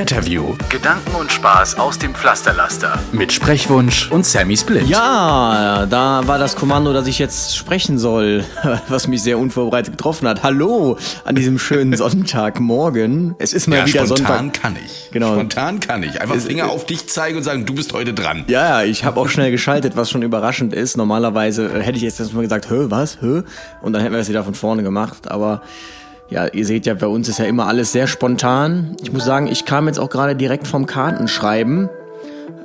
Retterview Gedanken und Spaß aus dem Pflasterlaster. mit Sprechwunsch und Sammy Split. Ja, da war das Kommando, dass ich jetzt sprechen soll, was mich sehr unvorbereitet getroffen hat. Hallo an diesem schönen Sonntagmorgen. Es ist mal Ja, wieder spontan Sonntag. kann ich. Genau. Spontan kann ich. Einfach Finger auf dich zeigen und sagen, du bist heute dran. Ja, ja, ich habe auch schnell geschaltet, was schon überraschend ist. Normalerweise äh, hätte ich jetzt erstmal gesagt, hö, was, hö? Und dann hätten wir das wieder von vorne gemacht. Aber ja, ihr seht ja, bei uns ist ja immer alles sehr spontan. Ich muss sagen, ich kam jetzt auch gerade direkt vom Kartenschreiben.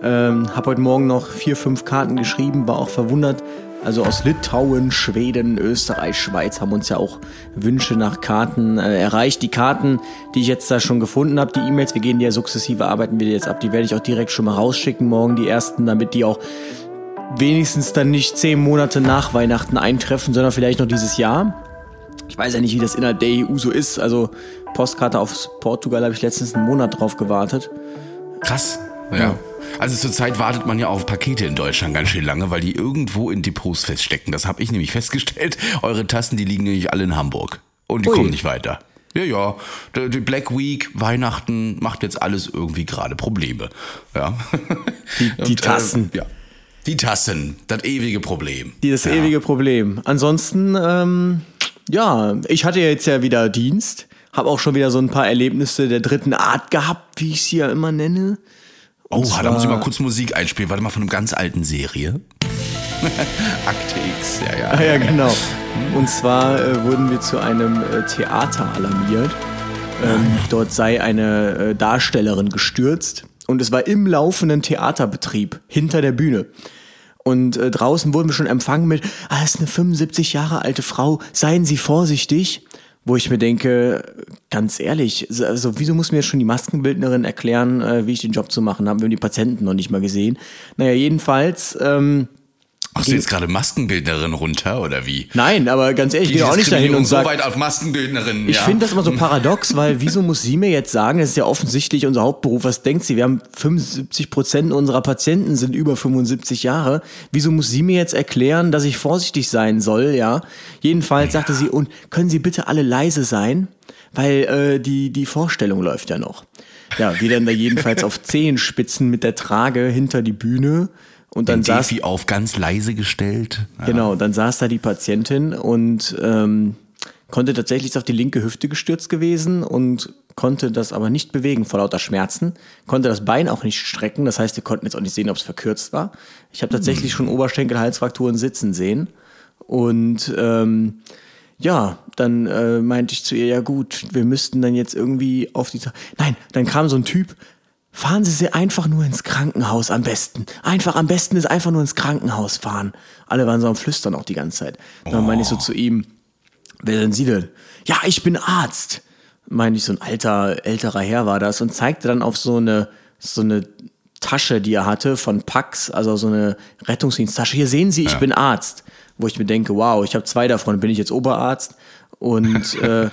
Ähm, habe heute Morgen noch vier, fünf Karten geschrieben, war auch verwundert. Also aus Litauen, Schweden, Österreich, Schweiz haben uns ja auch Wünsche nach Karten äh, erreicht. Die Karten, die ich jetzt da schon gefunden habe, die E-Mails, wir gehen die ja sukzessive, arbeiten wir die jetzt ab. Die werde ich auch direkt schon mal rausschicken morgen, die ersten, damit die auch wenigstens dann nicht zehn Monate nach Weihnachten eintreffen, sondern vielleicht noch dieses Jahr. Ich weiß ja nicht, wie das innerhalb der EU so ist. Also Postkarte aus Portugal habe ich letztens einen Monat drauf gewartet. Krass. Ja. Also zurzeit wartet man ja auf Pakete in Deutschland ganz schön lange, weil die irgendwo in Depots feststecken. Das habe ich nämlich festgestellt. Eure Tassen, die liegen nämlich alle in Hamburg. Und die Ui. kommen nicht weiter. Ja, ja. Die Black Week, Weihnachten macht jetzt alles irgendwie gerade Probleme. Ja. Die- die Und, Tassen. Äh, ja. Die Tassen, das ewige Problem. Die das ja. ewige Problem. Ansonsten, ähm, ja, ich hatte ja jetzt ja wieder Dienst, habe auch schon wieder so ein paar Erlebnisse der dritten Art gehabt, wie ich sie ja immer nenne. Oh, Und da muss ich mal kurz Musik einspielen. Warte mal von einer ganz alten Serie. Akte X, ja, ja. Ah ja, genau. Und zwar äh, wurden wir zu einem äh, Theater alarmiert. Ähm, dort sei eine äh, Darstellerin gestürzt und es war im laufenden Theaterbetrieb hinter der Bühne. Und äh, draußen wurden wir schon empfangen mit, ah, das ist eine 75 Jahre alte Frau, seien Sie vorsichtig. Wo ich mir denke, ganz ehrlich, also wieso muss mir schon die Maskenbildnerin erklären, äh, wie ich den Job zu machen habe? Wir haben die Patienten noch nicht mal gesehen. Naja, jedenfalls, ähm, Machst du jetzt gerade Maskenbildnerin runter oder wie? nein, aber ganz ehrlich, ich gehe auch nicht dahin und so sage, weit auf Maskenbildnerin. Ich ja. finde das immer so paradox, weil wieso muss sie mir jetzt sagen, das ist ja offensichtlich unser Hauptberuf, was denkt sie? Wir haben 75 Prozent unserer Patienten sind über 75 Jahre. Wieso muss sie mir jetzt erklären, dass ich vorsichtig sein soll, ja? Jedenfalls sagte sie, und können Sie bitte alle leise sein? Weil äh, die, die Vorstellung läuft ja noch. Ja, wir dann da jedenfalls auf Zehenspitzen mit der Trage hinter die Bühne und dann Den saß Defi auf ganz leise gestellt. Ja. Genau, dann saß da die Patientin und ähm, konnte tatsächlich ist auf die linke Hüfte gestürzt gewesen und konnte das aber nicht bewegen vor lauter Schmerzen, konnte das Bein auch nicht strecken, das heißt, wir konnten jetzt auch nicht sehen, ob es verkürzt war. Ich habe tatsächlich schon Oberschenkel-Halsfrakturen sitzen sehen und ähm, ja, dann äh, meinte ich zu ihr, ja gut, wir müssten dann jetzt irgendwie auf die... Nein, dann kam so ein Typ, fahren Sie sie einfach nur ins Krankenhaus am besten. Einfach am besten ist einfach nur ins Krankenhaus fahren. Alle waren so am Flüstern auch die ganze Zeit. Dann meine ich so zu ihm, wer sind Sie denn? Ja, ich bin Arzt. Meine ich, so ein alter, älterer Herr war das und zeigte dann auf so eine, so eine Tasche, die er hatte von Pax, also so eine Rettungsdiensttasche. Hier sehen Sie, ich bin Arzt. Wo ich mir denke, wow, ich habe zwei davon, bin ich jetzt Oberarzt? Und äh,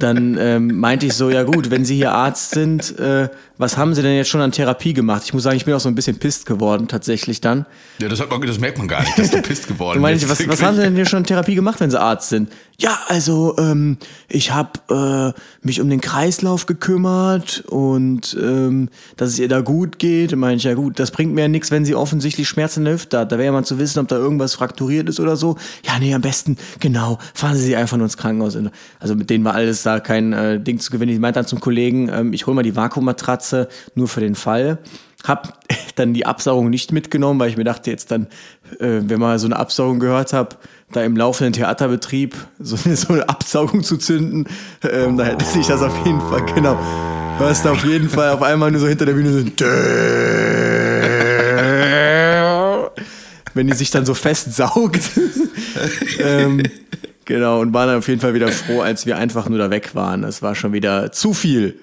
dann ähm, meinte ich so, ja gut, wenn Sie hier Arzt sind, äh, was haben Sie denn jetzt schon an Therapie gemacht? Ich muss sagen, ich bin auch so ein bisschen pisst geworden tatsächlich dann. Ja, das, man, das merkt man gar nicht, dass du pisst geworden bist. was, was haben Sie denn hier schon an Therapie gemacht, wenn Sie Arzt sind? Ja, also ähm, ich habe äh, mich um den Kreislauf gekümmert und ähm, dass es ihr da gut geht. Meine ich, ja gut, das bringt mir ja nichts, wenn sie offensichtlich Schmerzen in der Hüfte hat. Da wäre ja mal zu wissen, ob da irgendwas frakturiert ist oder so. Ja, nee, am besten, genau, fahren Sie sie einfach nur ins Krankenhaus. Also mit denen war alles da kein äh, Ding zu gewinnen. Ich meinte dann zum Kollegen, ähm, ich hole mal die Vakuummatratze nur für den Fall. Hab dann die Absaugung nicht mitgenommen, weil ich mir dachte, jetzt dann, äh, wenn man so eine Absaugung gehört habe, da im laufenden Theaterbetrieb so eine, so eine Absaugung zu zünden, ähm, da hätte sich das auf jeden Fall, genau, hörst du auf jeden Fall auf einmal nur so hinter der Bühne so, wenn die sich dann so festsaugt. ähm, Genau, und waren dann auf jeden Fall wieder froh, als wir einfach nur da weg waren. Es war schon wieder zu viel.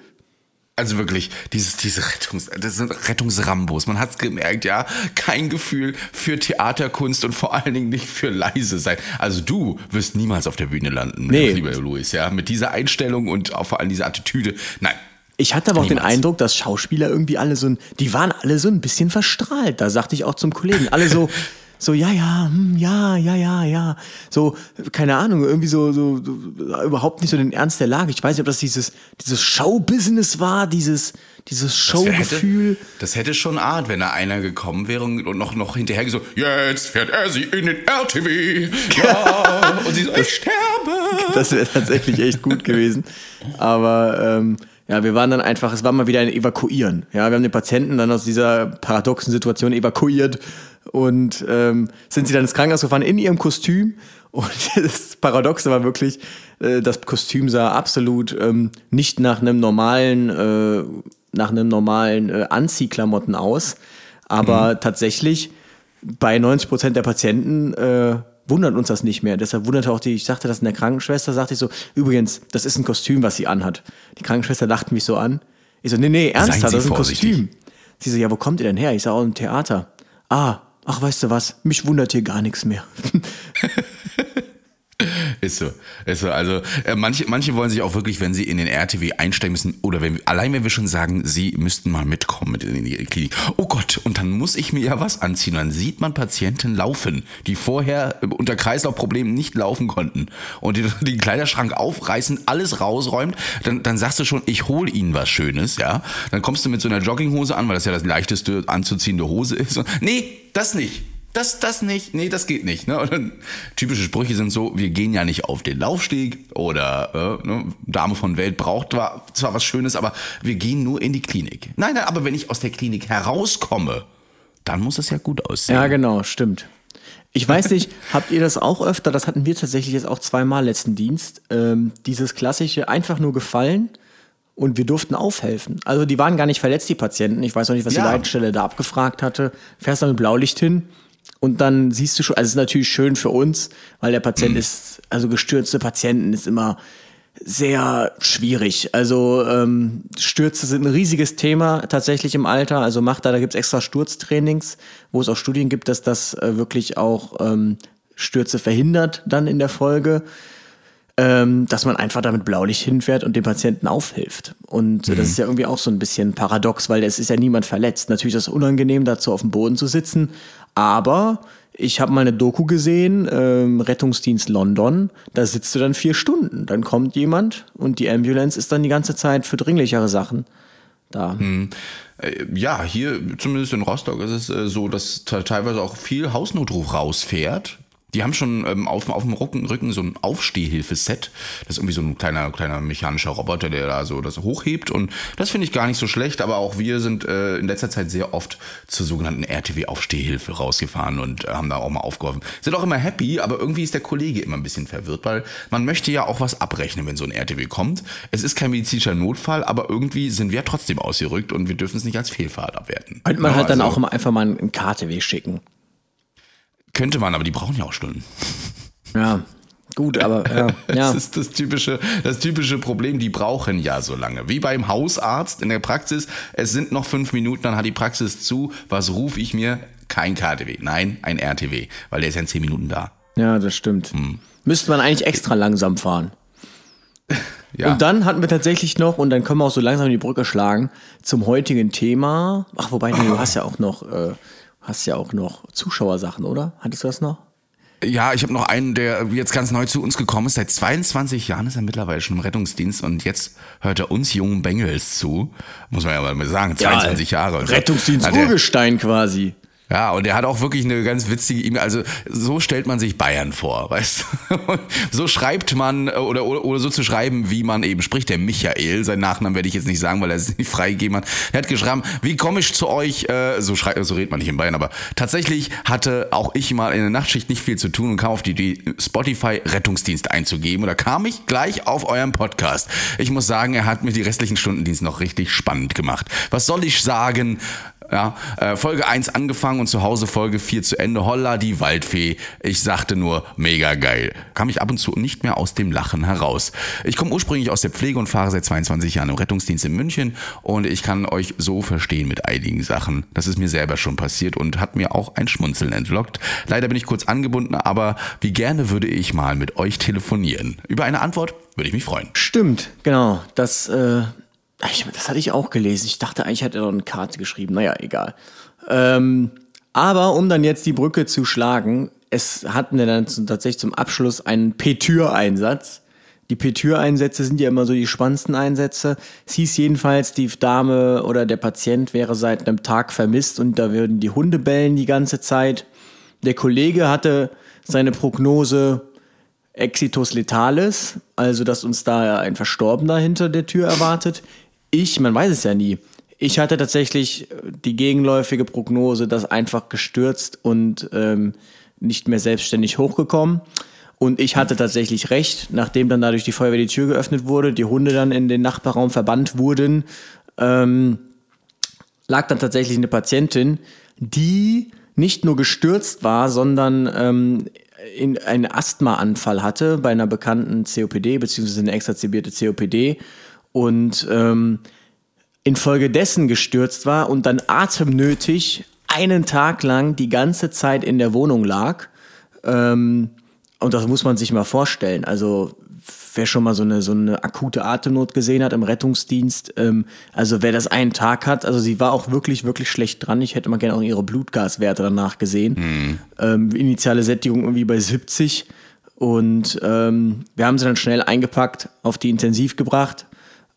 Also wirklich, dieses, diese Rettungs, das sind Rettungsrambos. Man hat es gemerkt, ja, kein Gefühl für Theaterkunst und vor allen Dingen nicht für leise sein. Also du wirst niemals auf der Bühne landen, Nee. lieber Luis, ja, mit dieser Einstellung und auch vor allem dieser Attitüde. Nein. Ich hatte aber auch den Niemals. Eindruck, dass Schauspieler irgendwie alle so ein, die waren alle so ein bisschen verstrahlt. Da sagte ich auch zum Kollegen, alle so, so, ja, ja, hm, ja, ja, ja, ja. So, keine Ahnung, irgendwie so, so, so, überhaupt nicht so den Ernst der Lage. Ich weiß nicht, ob das dieses, dieses Showbusiness war, dieses, dieses Das Showgefühl. Hätte, das hätte schon Art, wenn da einer gekommen wäre und noch, noch hinterher gesagt, jetzt fährt er sie in den RTW. Ja. und sie so, ich sterbe. Das wäre tatsächlich echt gut gewesen. Aber ähm, ja, wir waren dann einfach, es war mal wieder ein Evakuieren. Ja, wir haben den Patienten dann aus dieser paradoxen Situation evakuiert und ähm, sind sie dann ins Krankenhaus gefahren in ihrem Kostüm. Und das Paradoxe war wirklich, äh, das Kostüm sah absolut ähm, nicht nach einem normalen, äh, nach einem normalen äh, Anziehklamotten aus. Aber tatsächlich bei 90 Prozent der Patienten äh, wundert uns das nicht mehr. Deshalb wunderte auch die, ich sagte das in der Krankenschwester, sagte ich so, übrigens, das ist ein Kostüm, was sie anhat. Die Krankenschwester lachte mich so an. Ich so, nee, nee, ernsthaft, das ist ein vorsichtig. Kostüm. Sie so, ja, wo kommt ihr denn her? Ich sag, aus dem Theater. Ah, ach, weißt du was, mich wundert hier gar nichts mehr. Ist so, ist so. Also äh, manche, manche wollen sich auch wirklich, wenn sie in den RTW einsteigen müssen, oder wenn allein wenn wir schon sagen, sie müssten mal mitkommen mit in die Klinik. Oh Gott, und dann muss ich mir ja was anziehen. Dann sieht man Patienten laufen, die vorher äh, unter Kreislaufproblemen nicht laufen konnten. Und die, den Kleiderschrank aufreißen, alles rausräumt, dann, dann sagst du schon, ich hol ihnen was Schönes, ja. Dann kommst du mit so einer Jogginghose an, weil das ja das leichteste anzuziehende Hose ist. Und, nee, das nicht. Das, das nicht, nee, das geht nicht. Ne? Und dann, typische Sprüche sind so, wir gehen ja nicht auf den Laufsteg oder äh, ne, Dame von Welt braucht zwar, zwar was Schönes, aber wir gehen nur in die Klinik. Nein, nein, aber wenn ich aus der Klinik herauskomme, dann muss es ja gut aussehen. Ja, genau, stimmt. Ich weiß nicht, habt ihr das auch öfter? Das hatten wir tatsächlich jetzt auch zweimal letzten Dienst. Ähm, dieses klassische einfach nur gefallen und wir durften aufhelfen. Also die waren gar nicht verletzt, die Patienten. Ich weiß noch nicht, was Ja. die Leitstelle da abgefragt hatte. Fährst dann mit Blaulicht hin und dann siehst du schon, also es ist natürlich schön für uns, weil der Patient ist, also gestürzte Patienten ist immer sehr schwierig. Also ähm, Stürze sind ein riesiges Thema tatsächlich im Alter. Also macht da, da gibt's extra Sturztrainings, wo es auch Studien gibt, dass das äh, wirklich auch ähm, Stürze verhindert dann in der Folge. Ähm, dass man einfach damit Blaulicht hinfährt und dem Patienten aufhilft. Und äh, das ist ja irgendwie auch so ein bisschen paradox, weil es ist ja niemand verletzt. Natürlich ist es unangenehm, dazu auf dem Boden zu sitzen, aber ich habe mal eine Doku gesehen, ähm, Rettungsdienst London, da sitzt du dann vier Stunden. Dann kommt jemand und die Ambulance ist dann die ganze Zeit für dringlichere Sachen da. Äh, Ja, hier zumindest in Rostock ist es äh, so, dass te- teilweise auch viel Hausnotruf rausfährt. Die haben schon ähm, auf, auf dem Rücken, Rücken so ein Aufstehhilfeset. Das ist irgendwie so ein kleiner, kleiner mechanischer Roboter, der da so das hochhebt. Und das finde ich gar nicht so schlecht. Aber auch wir sind äh, in letzter Zeit sehr oft zur sogenannten RTW-Aufstehhilfe rausgefahren und äh, haben da auch mal aufgeholfen. Sind auch immer happy, aber irgendwie ist der Kollege immer ein bisschen verwirrt, weil man möchte ja auch was abrechnen, wenn so ein RTW kommt. Es ist kein medizinischer Notfall, aber irgendwie sind wir trotzdem ausgerückt und wir dürfen es nicht als Fehlfahrt abwerten. Könnte man Ja, halt dann also auch immer einfach mal einen KTW schicken. Könnte man, aber die brauchen ja auch Stunden. Ja, gut, aber ja, ja. Das ist das typische, das typische Problem, die brauchen ja so lange. Wie beim Hausarzt in der Praxis, es sind noch fünf Minuten, dann hat die Praxis zu. Was rufe ich mir? Kein KTW, nein, ein RTW, weil der ist ja in zehn Minuten da. Ja, das stimmt. Müsste man eigentlich extra langsam fahren. Ja. Und dann hatten wir tatsächlich noch, und dann können wir auch so langsam die Brücke schlagen, zum heutigen Thema. Ach, wobei, nee, du hast ja auch noch, äh, hast ja auch noch Zuschauersachen, oder? Hattest du das noch? Ja, ich habe noch einen, der jetzt ganz neu zu uns gekommen ist. Seit 22 Jahren ist er mittlerweile schon im Rettungsdienst und jetzt hört er uns jungen Bengels zu. Muss man ja mal sagen, 22 Jahre. Und so. Rettungsdienst Hat er- Urgestein quasi. Ja, und er hat auch wirklich eine ganz witzige E-Mail. Also so stellt man sich Bayern vor, weißt du? So schreibt man äh, oder, oder, oder so zu schreiben, wie man eben spricht. Der Michael, seinen Nachnamen werde ich jetzt nicht sagen, weil er es nicht freigegeben hat. Er hat geschrieben, wie komme ich zu euch? Äh, so, schrei so redet man nicht in Bayern, aber tatsächlich hatte auch ich mal in der Nachtschicht nicht viel zu tun und kam auf die Idee, Spotify Rettungsdienst einzugeben. Und da kam ich gleich auf euren Podcast. Ich muss sagen, er hat mir die restlichen Stundendienste noch richtig spannend gemacht. Was soll ich sagen? Ja, äh, Folge 1 angefangen und zu Hause Folge 4 zu Ende. Holla, die Waldfee. Ich sagte nur, mega geil. Kam ich ab und zu nicht mehr aus dem Lachen heraus. Ich komme ursprünglich aus der Pflege und fahre seit 22 Jahren im Rettungsdienst in München und ich kann euch so verstehen mit einigen Sachen. Das ist mir selber schon passiert und hat mir auch ein Schmunzeln entlockt. Leider bin ich kurz angebunden, aber wie gerne würde ich mal mit euch telefonieren. Über eine Antwort würde ich mich freuen. Stimmt, genau. Das, äh, ich, das hatte ich auch gelesen. Ich dachte eigentlich, hätte er noch eine Karte geschrieben. Naja, egal. Ähm, aber um dann jetzt die Brücke zu schlagen, es hatten wir dann tatsächlich zum Abschluss einen Petür-Einsatz. Die Petür-Einsätze sind ja immer so die spannendsten Einsätze. Es hieß jedenfalls, die Dame oder der Patient wäre seit einem Tag vermisst und da würden die Hunde bellen die ganze Zeit. Der Kollege hatte seine Prognose Exitus Letalis, also dass uns da ein Verstorbener hinter der Tür erwartet. Ich, man weiß es ja nie. Ich hatte tatsächlich die gegenläufige Prognose, dass einfach gestürzt und ähm, nicht mehr selbstständig hochgekommen. Und ich hatte tatsächlich recht, nachdem dann dadurch die Feuerwehr die Tür geöffnet wurde, die Hunde dann in den Nachbarraum verbannt wurden, ähm, lag dann tatsächlich eine Patientin, die nicht nur gestürzt war, sondern ähm, in einen Asthmaanfall hatte bei einer bekannten COPD, beziehungsweise eine exazebierte COPD und ähm, infolgedessen gestürzt war und dann atemnötig einen Tag lang die ganze Zeit in der Wohnung lag. Ähm, und das muss man sich mal vorstellen. Also wer schon mal so eine, so eine akute Atemnot gesehen hat im Rettungsdienst, ähm, also wer das einen Tag hat, also sie war auch wirklich, wirklich schlecht dran. Ich hätte mal gerne auch ihre Blutgaswerte danach gesehen. Mhm. Ähm, initiale Sättigung irgendwie bei 70. Und ähm, wir haben sie dann schnell eingepackt, auf die Intensiv gebracht.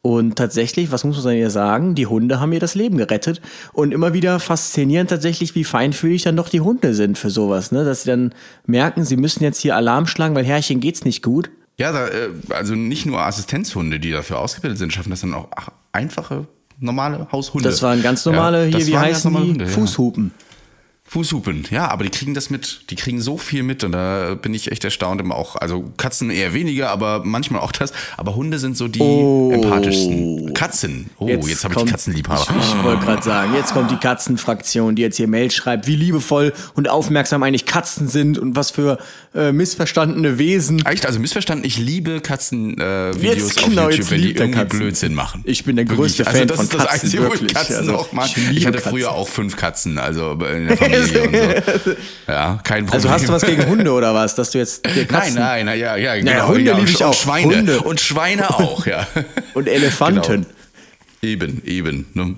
Und tatsächlich, was muss man ihr sagen, die Hunde haben ihr das Leben gerettet. Und immer wieder faszinierend tatsächlich, wie feinfühlig dann doch die Hunde sind für sowas. Ne? Dass sie dann merken, sie müssen jetzt hier Alarm schlagen, weil Herrchen geht's nicht gut. Ja, da, äh, also nicht nur Assistenzhunde, die dafür ausgebildet sind, schaffen das dann auch einfache, normale Haushunde. Das waren ganz normale, ja, hier, wie heißen die? Hunde, Fußhupen. Ja. Fußhupen, ja, aber die kriegen das mit, die kriegen so viel mit und da bin ich echt erstaunt immer auch. Also Katzen eher weniger, aber manchmal auch das. Aber Hunde sind so die oh. empathischsten. Katzen, oh, jetzt, jetzt habe ich die Katzenliebhaber. Ich, ich wollte gerade sagen, jetzt kommt die Katzenfraktion, die jetzt hier Mail schreibt, wie liebevoll und aufmerksam eigentlich Katzen sind und was für äh, missverstandene Wesen. Echt, also missverstanden, ich liebe Katzenvideos äh, genau, auf YouTube, wenn die irgendwie Katzen. Blödsinn machen. Ich bin der größte wirklich. Fan also, von Katzen. Das ist das Einzige, wirklich. Katzen also, auch mag. Ich, ich hatte Katzen. früher auch fünf Katzen, also in der Familie. So. Ja, kein Problem. Also hast du was gegen Hunde oder was, dass du jetzt Nein, nein, na, ja, ja, genau. Ja, Hunde ja, liebe ich auch. Schweine Hunde. und Schweine auch, ja. Und Elefanten. Genau. Eben, eben. Ne?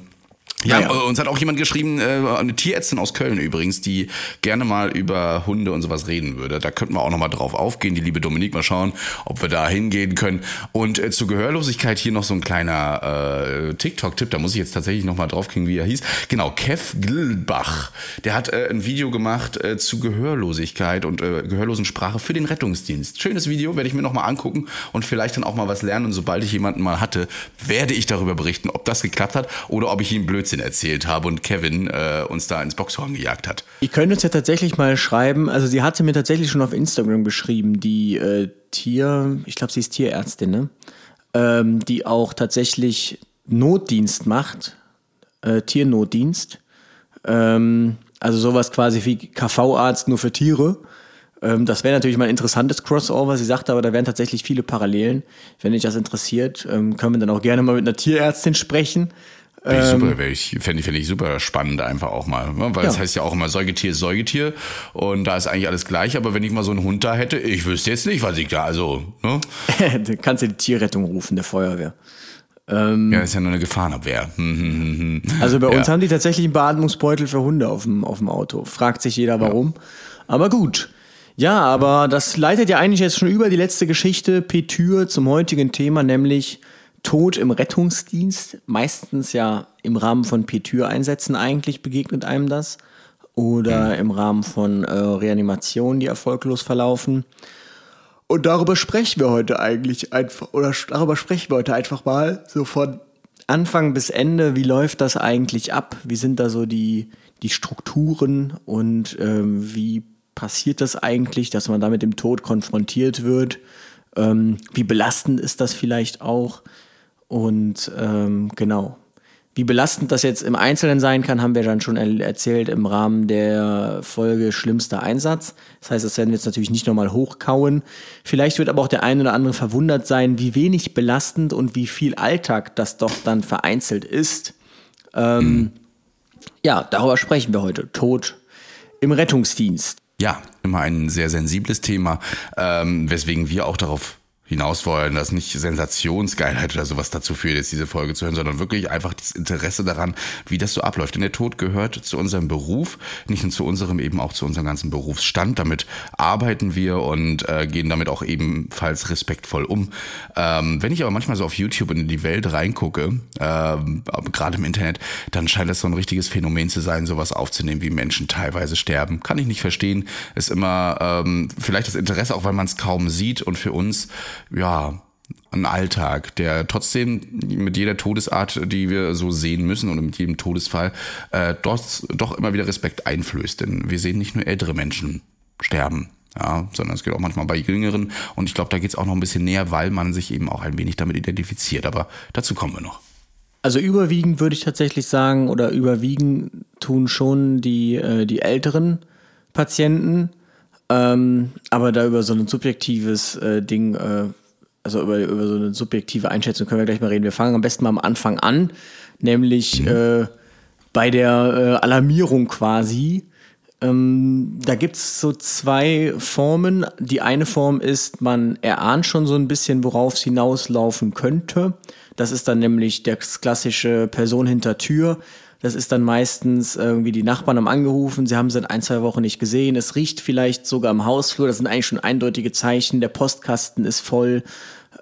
Ja, Naja. äh, uns hat auch jemand geschrieben, äh, eine Tierärztin aus Köln übrigens, die gerne mal über Hunde und sowas reden würde. Da könnten wir auch nochmal drauf aufgehen, die liebe Dominique, mal schauen, ob wir da hingehen können. Und äh, zur Gehörlosigkeit hier noch so ein kleiner äh, TikTok-Tipp, da muss ich jetzt tatsächlich nochmal draufkriegen, wie er hieß. Genau, Kev Glbach, der hat äh, ein Video gemacht äh, zu Gehörlosigkeit und äh, Gehörlosensprache für den Rettungsdienst. Schönes Video, werde ich mir nochmal angucken und vielleicht dann auch mal was lernen. Und sobald ich jemanden mal hatte, werde ich darüber berichten, ob das geklappt hat oder ob ich ihm Blödsinn erzählt habe und Kevin äh, uns da ins Boxhorn gejagt hat. Ihr könnt uns ja tatsächlich mal schreiben, also sie hatte mir tatsächlich schon auf Instagram geschrieben, die äh, Tier, ich glaube, sie ist Tierärztin, ne? Ähm, die auch tatsächlich Notdienst macht, äh, Tiernotdienst. Ähm, also sowas quasi wie KV-Arzt nur für Tiere. Ähm, das wäre natürlich mal ein interessantes Crossover. Sie sagte aber, da wären tatsächlich viele Parallelen. Wenn dich das interessiert, ähm, können wir dann auch gerne mal mit einer Tierärztin sprechen. Fände ich super, wär ich, fände ich, super spannend einfach auch mal. ne? Weil es Ja. heißt ja auch immer Säugetier ist Säugetier und da ist eigentlich alles gleich, aber wenn ich mal so einen Hund da hätte, ich wüsste jetzt nicht, was ich da, also, ne? du kannst ja die Tierrettung rufen, der Feuerwehr. Ja, ist ja nur eine Gefahrenabwehr. Hm, hm, hm. Also bei uns Ja. haben die tatsächlich einen Beatmungsbeutel für Hunde auf dem, auf dem Auto. Fragt sich jeder warum. Aber gut. Ja, aber das leitet ja eigentlich jetzt schon über die letzte Geschichte Petür zum heutigen Thema, nämlich Tod im Rettungsdienst. Meistens ja im Rahmen von Petür-Einsätzen eigentlich begegnet einem das. Oder im Rahmen von äh, Reanimationen, die erfolglos verlaufen. Und darüber sprechen wir heute eigentlich einfach, oder darüber sprechen wir heute einfach mal, so von Anfang bis Ende, wie läuft das eigentlich ab? Wie sind da so die, die Strukturen und ähm, wie passiert das eigentlich, dass man da mit dem Tod konfrontiert wird? Ähm, wie belastend ist das vielleicht auch? Und ähm, genau, Wie belastend das jetzt im Einzelnen sein kann, haben wir dann schon erzählt im Rahmen der Folge Schlimmster Einsatz. Das heißt, das werden wir jetzt natürlich nicht nochmal hochkauen. Vielleicht wird aber auch der eine oder andere verwundert sein, wie wenig belastend und wie viel Alltag das doch dann vereinzelt ist. Ähm, mhm. Ja, darüber sprechen wir heute. Tod im Rettungsdienst. Ja, immer ein sehr sensibles Thema, ähm, weswegen wir auch darauf hinaus wollen, dass nicht Sensationsgeilheit oder sowas dazu führt, jetzt diese Folge zu hören, sondern wirklich einfach das Interesse daran, wie das so abläuft. Denn der Tod gehört zu unserem Beruf, nicht nur zu unserem, eben auch zu unserem ganzen Berufsstand. Damit arbeiten wir und äh, gehen damit auch ebenfalls respektvoll um. Ähm, wenn ich aber manchmal so auf YouTube in die Welt reingucke, ähm, gerade im Internet, dann scheint das so ein richtiges Phänomen zu sein, sowas aufzunehmen, wie Menschen teilweise sterben. Kann ich nicht verstehen. Ist immer ähm, vielleicht das Interesse, auch weil man es kaum sieht und für uns ja, ein Alltag, der trotzdem mit jeder Todesart, die wir so sehen müssen oder mit jedem Todesfall, äh, doch, doch immer wieder Respekt einflößt. Denn wir sehen nicht nur ältere Menschen sterben, ja, sondern es geht auch manchmal bei jüngeren. Und ich glaube, da geht es auch noch ein bisschen näher, weil man sich eben auch ein wenig damit identifiziert. Aber dazu kommen wir noch. Also überwiegend würde ich tatsächlich sagen, oder überwiegend tun schon die, äh, die älteren Patienten. Ähm, aber da über so ein subjektives äh, Ding äh, also über, über so eine subjektive Einschätzung können wir gleich mal reden. Wir fangen am besten mal am Anfang an, nämlich mhm. äh, bei der äh, Alarmierung quasi. Ähm, da gibt es so zwei Formen. Die eine Form ist, man erahnt schon so ein bisschen, worauf es hinauslaufen könnte. Das ist dann nämlich das klassische Person hinter Tür. Das ist dann meistens irgendwie die Nachbarn haben angerufen, sie haben sie in ein, zwei Wochen nicht gesehen. Es riecht vielleicht sogar im Hausflur. Das sind eigentlich schon eindeutige Zeichen. Der Postkasten ist voll.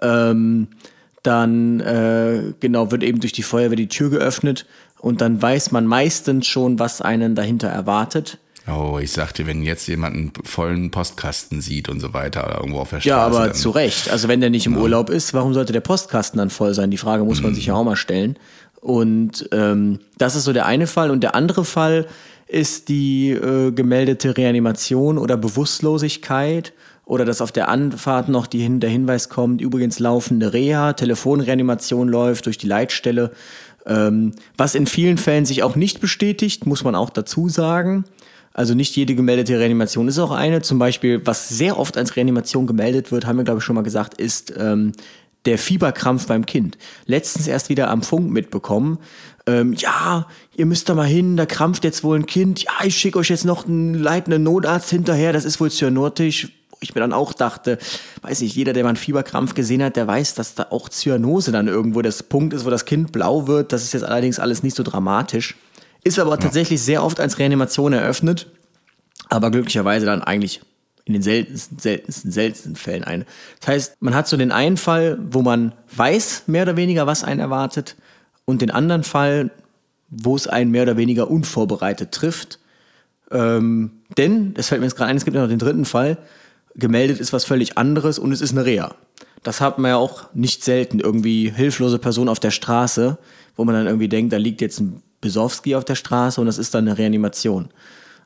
Ähm, dann äh, genau wird eben durch die Feuerwehr die Tür geöffnet und dann weiß man meistens schon, was einen dahinter erwartet. Oh, ich sagte, wenn jetzt jemand einen vollen Postkasten sieht und so weiter irgendwo auf der Straße. Ja, aber zu Recht. Also wenn der nicht im ja. Urlaub ist, warum sollte der Postkasten dann voll sein? Die Frage muss man mhm. sich ja auch mal stellen. Und ähm, das ist so der eine Fall. Und der andere Fall ist die äh, gemeldete Reanimation oder Bewusstlosigkeit oder dass auf der Anfahrt noch die, der Hinweis kommt, übrigens laufende Reha, Telefonreanimation läuft durch die Leitstelle. Ähm, was in vielen Fällen sich auch nicht bestätigt, muss man auch dazu sagen. Also nicht jede gemeldete Reanimation ist auch eine. Zum Beispiel, was sehr oft als Reanimation gemeldet wird, haben wir glaube ich schon mal gesagt, ist ähm, der Fieberkrampf beim Kind. Letztens erst wieder am Funk mitbekommen. Ähm, ja, ihr müsst da mal hin, da krampft jetzt wohl ein Kind. Ja, ich schicke euch jetzt noch einen leitenden Notarzt hinterher, das ist wohl cyanotisch. Ich mir dann auch dachte, weiß nicht, jeder, der mal einen Fieberkrampf gesehen hat, der weiß, dass da auch Zyanose dann irgendwo das Punkt ist, wo das Kind blau wird. Das ist jetzt allerdings alles nicht so dramatisch. Ist aber ja. tatsächlich sehr oft als Reanimation eröffnet. Aber glücklicherweise dann eigentlich in den seltensten, seltensten, seltensten Fällen eine. Das heißt, man hat so den einen Fall, wo man weiß mehr oder weniger, was einen erwartet, und den anderen Fall, wo es einen mehr oder weniger unvorbereitet trifft. Ähm, denn, das fällt mir jetzt gerade ein, es gibt ja noch den dritten Fall, gemeldet ist was völlig anderes und es ist eine Reha. Das hat man ja auch nicht selten, irgendwie hilflose Person auf der Straße, wo man dann irgendwie denkt, da liegt jetzt ein Besowski auf der Straße und das ist dann eine Reanimation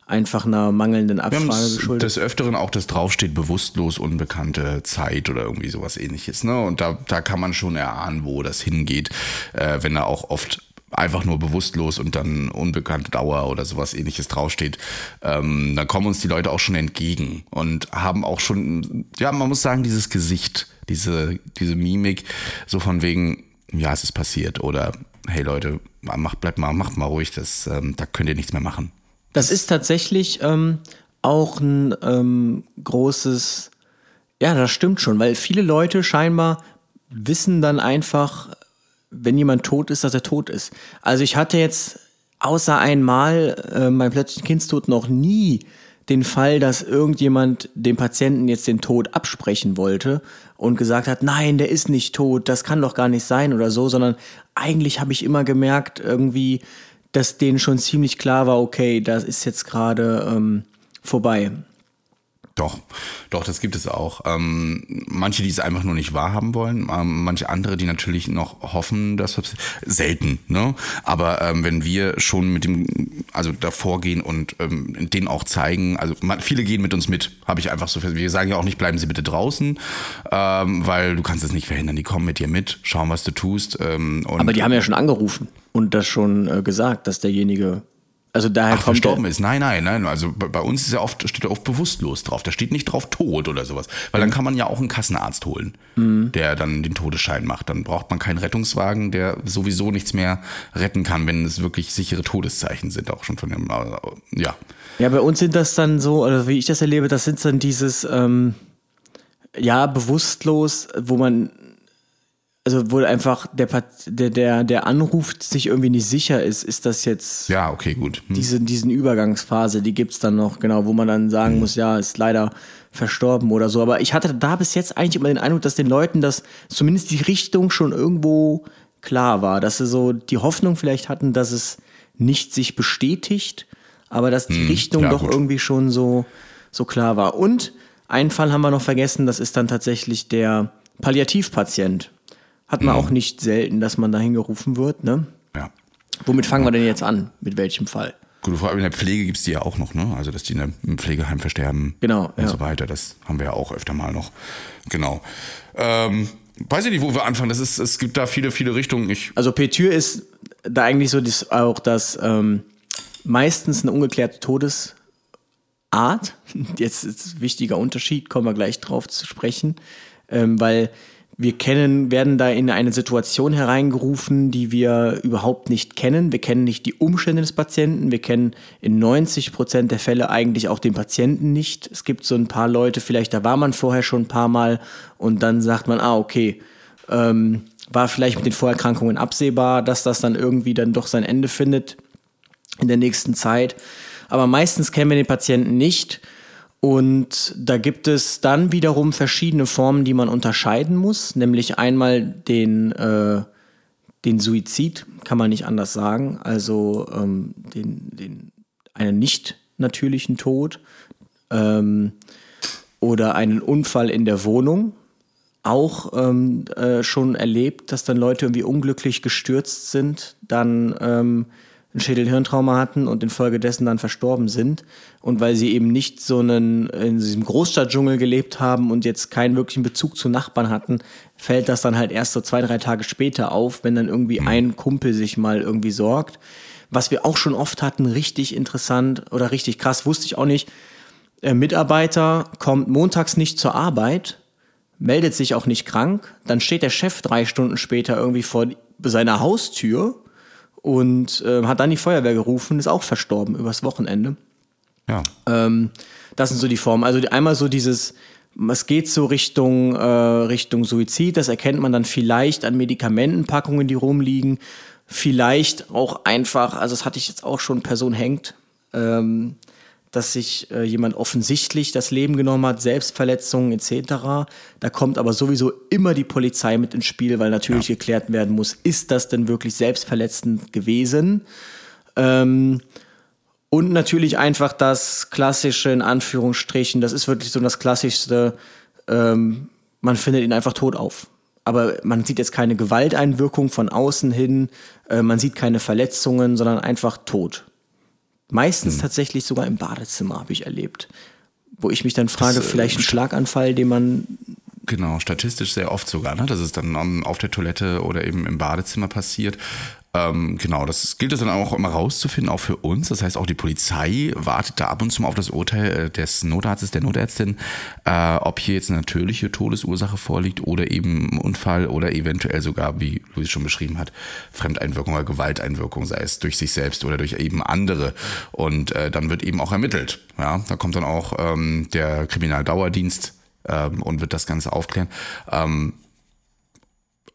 einfach einer mangelnden Abfrage geschuldet. Des Öfteren auch das draufsteht, bewusstlos unbekannte Zeit oder irgendwie sowas ähnliches. Ne? Und da, da kann man schon erahnen, wo das hingeht, äh, wenn da auch oft einfach nur bewusstlos und dann unbekannte Dauer oder sowas ähnliches draufsteht, ähm, dann kommen uns die Leute auch schon entgegen und haben auch schon, ja, man muss sagen, dieses Gesicht, diese, diese Mimik, so von wegen, ja, es ist passiert oder hey Leute, macht, bleibt mal, macht mal ruhig, das, ähm, da könnt ihr nichts mehr machen. Das ist tatsächlich ähm, auch ein ähm, großes, ja, das stimmt schon, weil viele Leute scheinbar wissen dann einfach, wenn jemand tot ist, dass er tot ist. Also ich hatte jetzt außer einmal äh, beim plötzlichen Kindstod noch nie den Fall, dass irgendjemand dem Patienten jetzt den Tod absprechen wollte und gesagt hat, nein, der ist nicht tot, das kann doch gar nicht sein oder so, sondern eigentlich habe ich immer gemerkt, irgendwie, dass denen schon ziemlich klar war, okay, das ist jetzt gerade ähm, vorbei. Doch, doch, das gibt es auch. Ähm, manche, die es einfach nur nicht wahrhaben wollen, ähm, manche andere, die natürlich noch hoffen, dass selten, ne? Aber ähm, wenn wir schon mit dem, also davor gehen und ähm, denen auch zeigen, also man, viele gehen mit uns mit, habe ich einfach so fest. Wir sagen ja auch nicht, bleiben Sie bitte draußen, ähm, weil du kannst es nicht verhindern. Die kommen mit dir mit, schauen, was du tust. Ähm, und Aber die haben ja schon angerufen und das schon äh, gesagt, dass derjenige also daher Ach, kommt verstorben der, ist. Nein, nein, nein. Also bei, bei uns ist ja oft, steht ja oft bewusstlos drauf. Da steht nicht drauf tot oder sowas. Weil dann kann man ja auch einen Kassenarzt holen, der dann den Todesschein macht. Dann braucht man keinen Rettungswagen, der sowieso nichts mehr retten kann, wenn es wirklich sichere Todeszeichen sind, auch schon von dem, äh, ja. Ja, bei uns sind das dann so, oder wie ich das erlebe, das sind dann dieses, ähm, ja, bewusstlos, wo man, also wo einfach der, der, der, der anruft, sich irgendwie nicht sicher ist, ist das jetzt Ja, okay, gut. Hm. diese, diesen Übergangsphase, die gibt's dann noch, genau, wo man dann sagen muss, ja, ist leider verstorben oder so. Aber ich hatte da bis jetzt eigentlich immer den Eindruck, dass den Leuten das zumindest die Richtung schon irgendwo klar war, dass sie so die Hoffnung vielleicht hatten, dass es nicht sich bestätigt, aber dass die Richtung ja, doch gut. irgendwie schon so, so klar war. Und einen Fall haben wir noch vergessen, das ist dann tatsächlich der Palliativpatient. Hat man auch nicht selten, dass man da hingerufen wird, ne? Ja. Womit fangen wir denn jetzt an? Mit welchem Fall? Gut, vor allem in der Pflege gibt's die ja auch noch, ne? Also, dass die in im Pflegeheim versterben. Genau, Und ja. so weiter. Das haben wir ja auch öfter mal noch. Genau. Ähm, weiß ich nicht, wo wir anfangen. Das ist, es gibt da viele, viele Richtungen. Ich, Also Petür ist da eigentlich so das, auch das ähm, meistens eine ungeklärte Todesart. Jetzt ist ein wichtiger Unterschied, kommen wir gleich drauf zu sprechen, ähm, weil wir kennen, werden da in eine Situation hereingerufen, die wir überhaupt nicht kennen. Wir kennen nicht die Umstände des Patienten. Wir kennen in 90 Prozent der Fälle eigentlich auch den Patienten nicht. Es gibt so ein paar Leute, vielleicht da war man vorher schon ein paar Mal und dann sagt man, ah, okay, ähm, war vielleicht mit den Vorerkrankungen absehbar, dass das dann irgendwie dann doch sein Ende findet in der nächsten Zeit. Aber meistens kennen wir den Patienten nicht. Und da gibt es dann wiederum verschiedene Formen, die man unterscheiden muss. Nämlich einmal den, äh, den Suizid, kann man nicht anders sagen. Also ähm, den, den, einen nicht natürlichen Tod ähm, oder einen Unfall in der Wohnung auch ähm, äh, schon erlebt, dass dann Leute irgendwie unglücklich gestürzt sind, dann ähm, ein Schädelhirntrauma hatten und infolgedessen dann verstorben sind. Und weil sie eben nicht so einen in diesem Großstadtdschungel gelebt haben und jetzt keinen wirklichen Bezug zu Nachbarn hatten, fällt das dann halt erst so zwei, drei Tage später auf, wenn dann irgendwie ein Kumpel sich mal irgendwie sorgt. Was wir auch schon oft hatten, richtig interessant oder richtig krass, wusste ich auch nicht. Der Mitarbeiter kommt montags nicht zur Arbeit, meldet sich auch nicht krank, dann steht der Chef drei Stunden später irgendwie vor seiner Haustür und äh, hat dann die Feuerwehr gerufen, ist auch verstorben übers Wochenende. ja. Ähm, das sind so die Formen. Also einmal so dieses, es geht so Richtung, äh, Richtung Suizid, das erkennt man dann vielleicht an Medikamentenpackungen, die rumliegen. Vielleicht auch einfach, also das hatte ich jetzt auch schon, Person hängt, ähm, dass sich äh, jemand offensichtlich das Leben genommen hat, Selbstverletzungen etc. Da kommt aber sowieso immer die Polizei mit ins Spiel, weil natürlich geklärt werden muss, ist das denn wirklich selbstverletzend gewesen? Ähm, und natürlich einfach das klassische, in Anführungsstrichen, das ist wirklich so das klassischste, ähm, man findet ihn einfach tot auf. Aber man sieht jetzt keine Gewalteinwirkung von außen hin, äh, man sieht keine Verletzungen, sondern einfach tot. Meistens tatsächlich sogar im Badezimmer, habe ich erlebt. Wo ich mich dann frage, Das, äh, vielleicht ein Schlaganfall, den man Genau, statistisch sehr oft sogar, ne? dass es dann auf der Toilette oder eben im Badezimmer passiert. Ähm, genau, das gilt es dann auch immer rauszufinden, auch für uns. Das heißt, auch die Polizei wartet da ab und zu mal auf das Urteil äh, des Notarztes, der Notärztin, äh, ob hier jetzt eine natürliche Todesursache vorliegt oder eben ein Unfall oder eventuell sogar, wie Luis schon beschrieben hat, Fremdeinwirkung oder Gewalteinwirkung, sei es durch sich selbst oder durch eben andere. Und äh, dann wird eben auch ermittelt. Ja, da kommt dann auch ähm, der Kriminaldauerdienst ähm, und wird das Ganze aufklären. Ähm,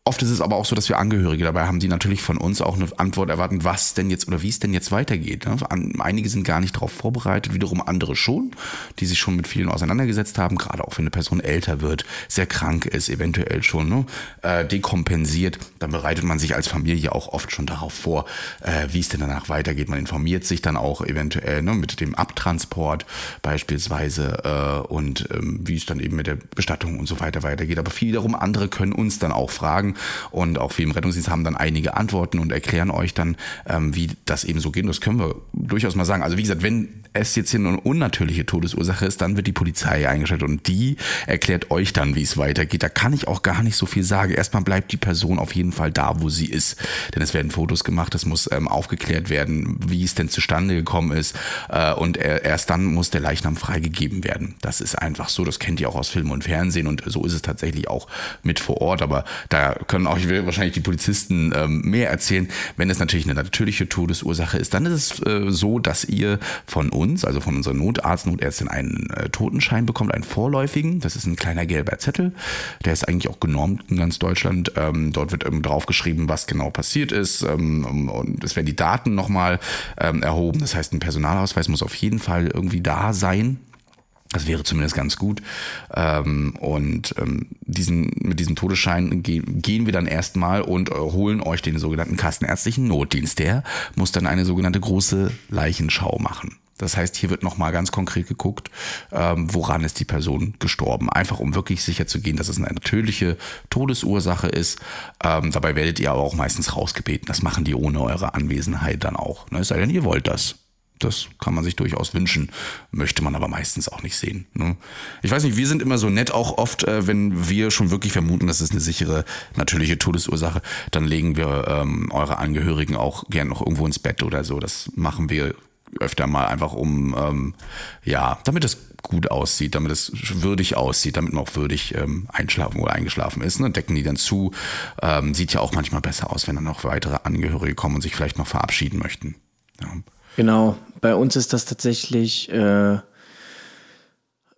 Oft ist es aber auch so, dass wir Angehörige dabei haben, die natürlich von uns auch eine Antwort erwarten, was denn jetzt oder wie es denn jetzt weitergeht. Ne? Einige sind gar nicht darauf vorbereitet, wiederum andere schon, die sich schon mit vielen auseinandergesetzt haben, gerade auch wenn eine Person älter wird, sehr krank ist, eventuell schon ne? äh, dekompensiert, dann bereitet man sich als Familie auch oft schon darauf vor, äh, wie es denn danach weitergeht. Man informiert sich dann auch eventuell ne, mit dem Abtransport beispielsweise äh, und ähm, wie es dann eben mit der Bestattung und so weiter weitergeht. Aber wiederum andere können uns dann auch fragen, Fragen und auch wir im Rettungsdienst haben dann einige Antworten und erklären euch dann, ähm, wie das eben so geht. Und das können wir durchaus mal sagen. Also wie gesagt, wenn es jetzt hier eine unnatürliche Todesursache ist, dann wird die Polizei eingeschaltet und die erklärt euch dann, wie es weitergeht. Da kann ich auch gar nicht so viel sagen. Erstmal bleibt die Person auf jeden Fall da, wo sie ist. Denn es werden Fotos gemacht, es muss ähm, aufgeklärt werden, wie es denn zustande gekommen ist. Äh, und erst dann muss der Leichnam freigegeben werden. Das ist einfach so. Das kennt ihr auch aus Film und Fernsehen und so ist es tatsächlich auch mit vor Ort. Aber da können auch ich will wahrscheinlich die Polizisten ähm, mehr erzählen. Wenn es natürlich eine natürliche Todesursache ist, dann ist es äh, so, dass ihr von uns, also von unserer Notarzt, Notärztin, einen äh, Totenschein bekommt, einen vorläufigen. Das ist ein kleiner gelber Zettel. Der ist eigentlich auch genormt in ganz Deutschland. Ähm, dort wird eben drauf geschrieben, was genau passiert ist. Ähm, und es werden die Daten nochmal ähm, erhoben. Das heißt, ein Personalausweis muss auf jeden Fall irgendwie da sein. Das wäre zumindest ganz gut. Ähm, und ähm, diesen, mit diesem Todesschein gehen wir dann erstmal und holen euch den sogenannten kassenärztlichen Notdienst. Der muss dann eine sogenannte große Leichenschau machen. Das heißt, hier wird nochmal ganz konkret geguckt, ähm, woran ist die Person gestorben. Einfach um wirklich sicher zu gehen, dass es eine natürliche Todesursache ist. dabei werdet ihr aber auch meistens rausgebeten. Das machen die ohne eure Anwesenheit dann auch. Ne? Es sei denn, ihr wollt das das kann man sich durchaus wünschen, möchte man aber meistens auch nicht sehen. Ne? Ich weiß nicht, wir sind immer so nett, auch oft, äh, wenn wir schon wirklich vermuten, das ist eine sichere, natürliche Todesursache, dann legen wir ähm, eure Angehörigen auch gern noch irgendwo ins Bett oder so. Das machen wir öfter mal einfach um, ähm, ja, damit es gut aussieht, damit es würdig aussieht, damit man auch würdig ähm, einschlafen oder eingeschlafen ist. Ne? Decken die dann zu. Ähm, sieht ja auch manchmal besser aus, wenn dann noch weitere Angehörige kommen und sich vielleicht noch verabschieden möchten. Ja. Genau, bei uns ist das tatsächlich äh,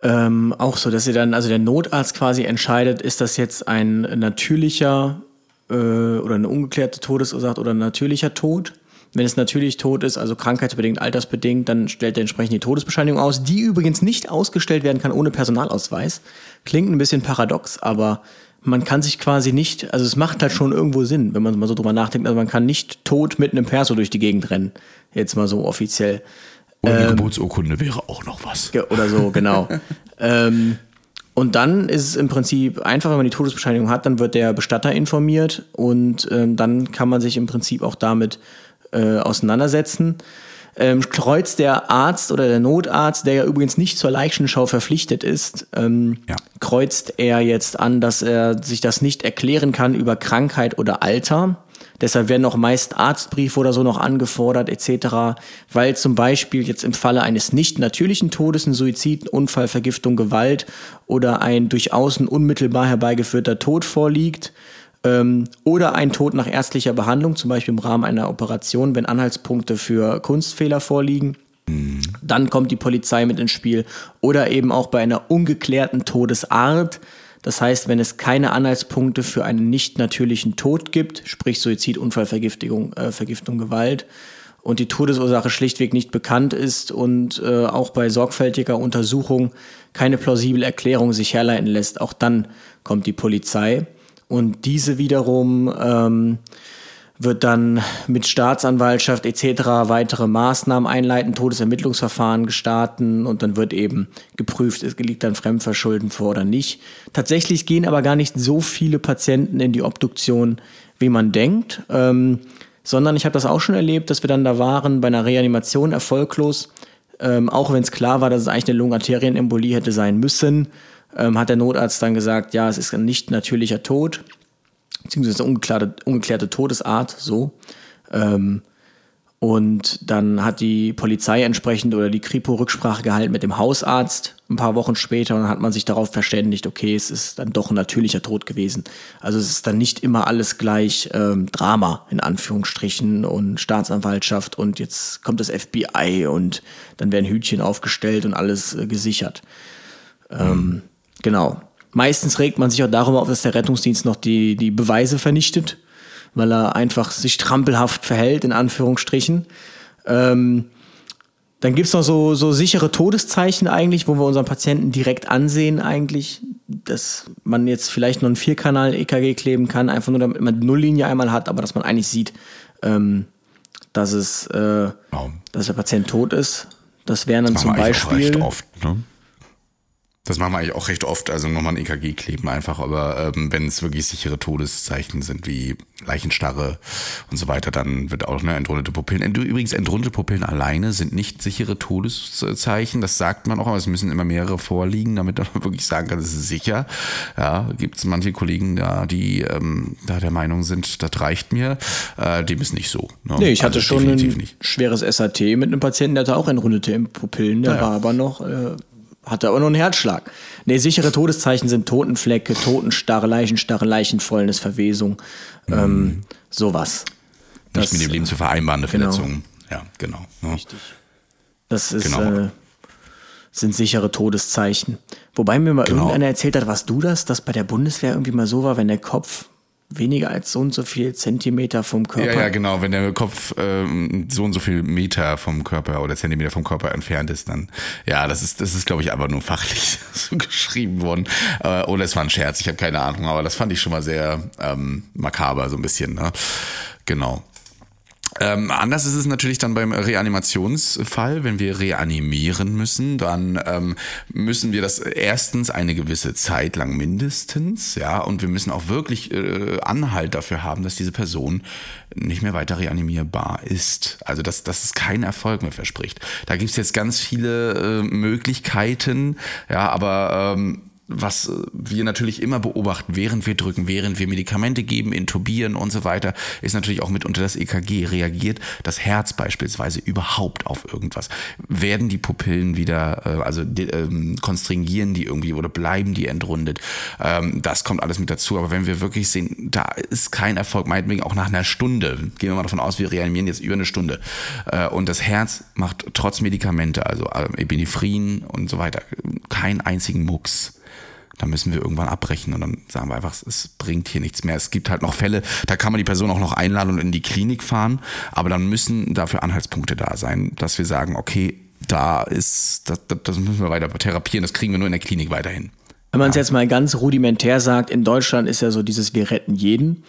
ähm, auch so, dass ihr dann, also der Notarzt quasi entscheidet, ist das jetzt ein natürlicher äh, oder eine ungeklärte Todesursache oder ein natürlicher Tod. Wenn es natürlich tot ist, also krankheitsbedingt, altersbedingt, dann stellt er entsprechend die Todesbescheinigung aus, die übrigens nicht ausgestellt werden kann ohne Personalausweis. Klingt ein bisschen paradox, aber man kann sich quasi nicht, also es macht halt schon irgendwo Sinn, wenn man mal so drüber nachdenkt, also man kann nicht tot mit einem Perso durch die Gegend rennen. Jetzt mal so offiziell. Oder eine ähm, Geburtsurkunde wäre auch noch was. Oder so, genau. ähm, und dann ist es im Prinzip einfach, wenn man die Todesbescheinigung hat, dann wird der Bestatter informiert und ähm, dann kann man sich im Prinzip auch damit äh, auseinandersetzen ähm, kreuzt der Arzt oder der Notarzt, der ja übrigens nicht zur Leichenschau verpflichtet ist, ähm, ja. kreuzt er jetzt an, dass er sich das nicht erklären kann über Krankheit oder Alter. Deshalb werden auch meist Arztbriefe oder so noch angefordert etc., weil zum Beispiel jetzt im Falle eines nicht natürlichen Todes, ein Suizid, Unfall, Vergiftung, Gewalt oder ein durch Außen unmittelbar herbeigeführter Tod vorliegt ähm, oder ein Tod nach ärztlicher Behandlung, zum Beispiel im Rahmen einer Operation, wenn Anhaltspunkte für Kunstfehler vorliegen. Dann kommt die Polizei mit ins Spiel oder eben auch bei einer ungeklärten Todesart. Das heißt, wenn es keine Anhaltspunkte für einen nicht natürlichen Tod gibt, sprich Suizid, Unfall, Vergiftung, äh, Vergiftung, Gewalt, und die Todesursache schlichtweg nicht bekannt ist und äh, auch bei sorgfältiger Untersuchung keine plausible Erklärung sich herleiten lässt, auch dann kommt die Polizei. Und diese wiederum ähm, wird dann mit Staatsanwaltschaft etc. weitere Maßnahmen einleiten, Todesermittlungsverfahren gestarten und dann wird eben geprüft, es liegt dann Fremdverschulden vor oder nicht. Tatsächlich gehen aber gar nicht so viele Patienten in die Obduktion, wie man denkt, ähm, sondern ich habe das auch schon erlebt, dass wir dann da waren bei einer Reanimation erfolglos, ähm, auch wenn es klar war, dass es eigentlich eine Lungenarterienembolie hätte sein müssen ähm, hat der Notarzt dann gesagt, ja, es ist ein nicht natürlicher Tod, beziehungsweise ungeklärte, ungeklärte Todesart, so. Ähm, und dann hat die Polizei entsprechend oder die Kripo Rücksprache gehalten mit dem Hausarzt ein paar Wochen später und dann hat man sich darauf verständigt, okay, es ist dann doch ein natürlicher Tod gewesen. Also es ist dann nicht immer alles gleich ähm, Drama in Anführungsstrichen und Staatsanwaltschaft und jetzt kommt das FBI und dann werden Hütchen aufgestellt und alles äh, gesichert. Ähm, Genau. meistens regt man sich auch darüber auf, dass der Rettungsdienst noch die, die Beweise vernichtet, weil er einfach sich trampelhaft verhält, in Anführungsstrichen. Ähm, dann gibt's noch so, so sichere Todeszeichen eigentlich, wo wir unseren Patienten direkt ansehen eigentlich, dass man jetzt vielleicht noch einen Vierkanal-EKG kleben kann, einfach nur damit man die Nulllinie einmal hat, aber dass man eigentlich sieht, ähm, dass es, äh, Wow. dass der Patient tot ist. Das wären dann Das zum Beispiel. oft, ne? Das machen wir eigentlich auch recht oft, also nochmal ein EKG kleben einfach, aber ähm, wenn es wirklich sichere Todeszeichen sind, wie Leichenstarre und so weiter, dann wird auch eine entrundete Pupillen. Übrigens, entrundete Pupillen alleine sind nicht sichere Todeszeichen, das sagt man auch, aber es müssen immer mehrere vorliegen, damit man wirklich sagen kann, es ist sicher. Ja, gibt es manche Kollegen da, die ähm, da der Meinung sind, das reicht mir, äh, dem ist nicht so. Ne? Nee, ich hatte Also schon definitiv ein nicht. schweres SAT mit einem Patienten, der hatte auch entrundete Pupillen, der Ja, ja. war aber noch, äh, hatte aber noch einen Herzschlag. Nee, sichere Todeszeichen sind Totenflecke, Totenstarre, Leichenstarre, Leichenfäulnis, Verwesung, ähm, sowas. Mhm. Nicht mit dem Leben zu vereinbarende genau. Verletzungen. Ja, genau. Ne? Das ist, Genau. äh, sind sichere Todeszeichen. Wobei mir mal Genau. irgendeiner erzählt hat, was du das, dass bei der Bundeswehr irgendwie mal so war, wenn der Kopf weniger als so und so viel Zentimeter vom Körper. Ja, ja, genau. Wenn der Kopf ähm, so und so viel Meter vom Körper oder Zentimeter vom Körper entfernt ist, dann ja, das ist, das ist, glaube ich, einfach nur fachlich so geschrieben worden. Äh, oder es war ein Scherz, ich habe keine Ahnung, aber das fand ich schon mal sehr ähm, makaber, so ein bisschen. Ne? Genau. Ähm, anders ist es natürlich dann beim Reanimationsfall, wenn wir reanimieren müssen, dann ähm, müssen wir das erstens eine gewisse Zeit lang mindestens, ja, und wir müssen auch wirklich äh, Anhalt dafür haben, dass diese Person nicht mehr weiter reanimierbar ist. Also dass, dass es keinen Erfolg mehr verspricht. Da gibt's jetzt ganz viele äh, Möglichkeiten, ja, aber ähm, was äh, wir natürlich immer beobachten, während wir drücken, während wir Medikamente geben, intubieren und so weiter, ist natürlich auch mitunter das EKG. Reagiert das Herz beispielsweise überhaupt auf irgendwas? Werden die Pupillen wieder, äh, also ähm, konstringieren die irgendwie oder bleiben die entrundet? Ähm, das kommt alles mit dazu. Aber wenn wir wirklich sehen, da ist kein Erfolg, meinetwegen auch nach einer Stunde, gehen wir mal davon aus, wir reanimieren jetzt über eine Stunde äh, und das Herz macht trotz Medikamente, also äh, Epinephrine und so weiter, keinen einzigen Mucks dann müssen wir irgendwann abbrechen und dann sagen wir einfach, es bringt hier nichts mehr. Es gibt halt noch Fälle, da kann man die Person auch noch einladen und in die Klinik fahren, aber dann müssen dafür Anhaltspunkte da sein, dass wir sagen, okay, da ist, das, das müssen wir weiter therapieren, das kriegen wir nur in der Klinik weiterhin. Wenn man es jetzt mal ganz rudimentär sagt, in Deutschland ist ja so dieses Wir retten jeden.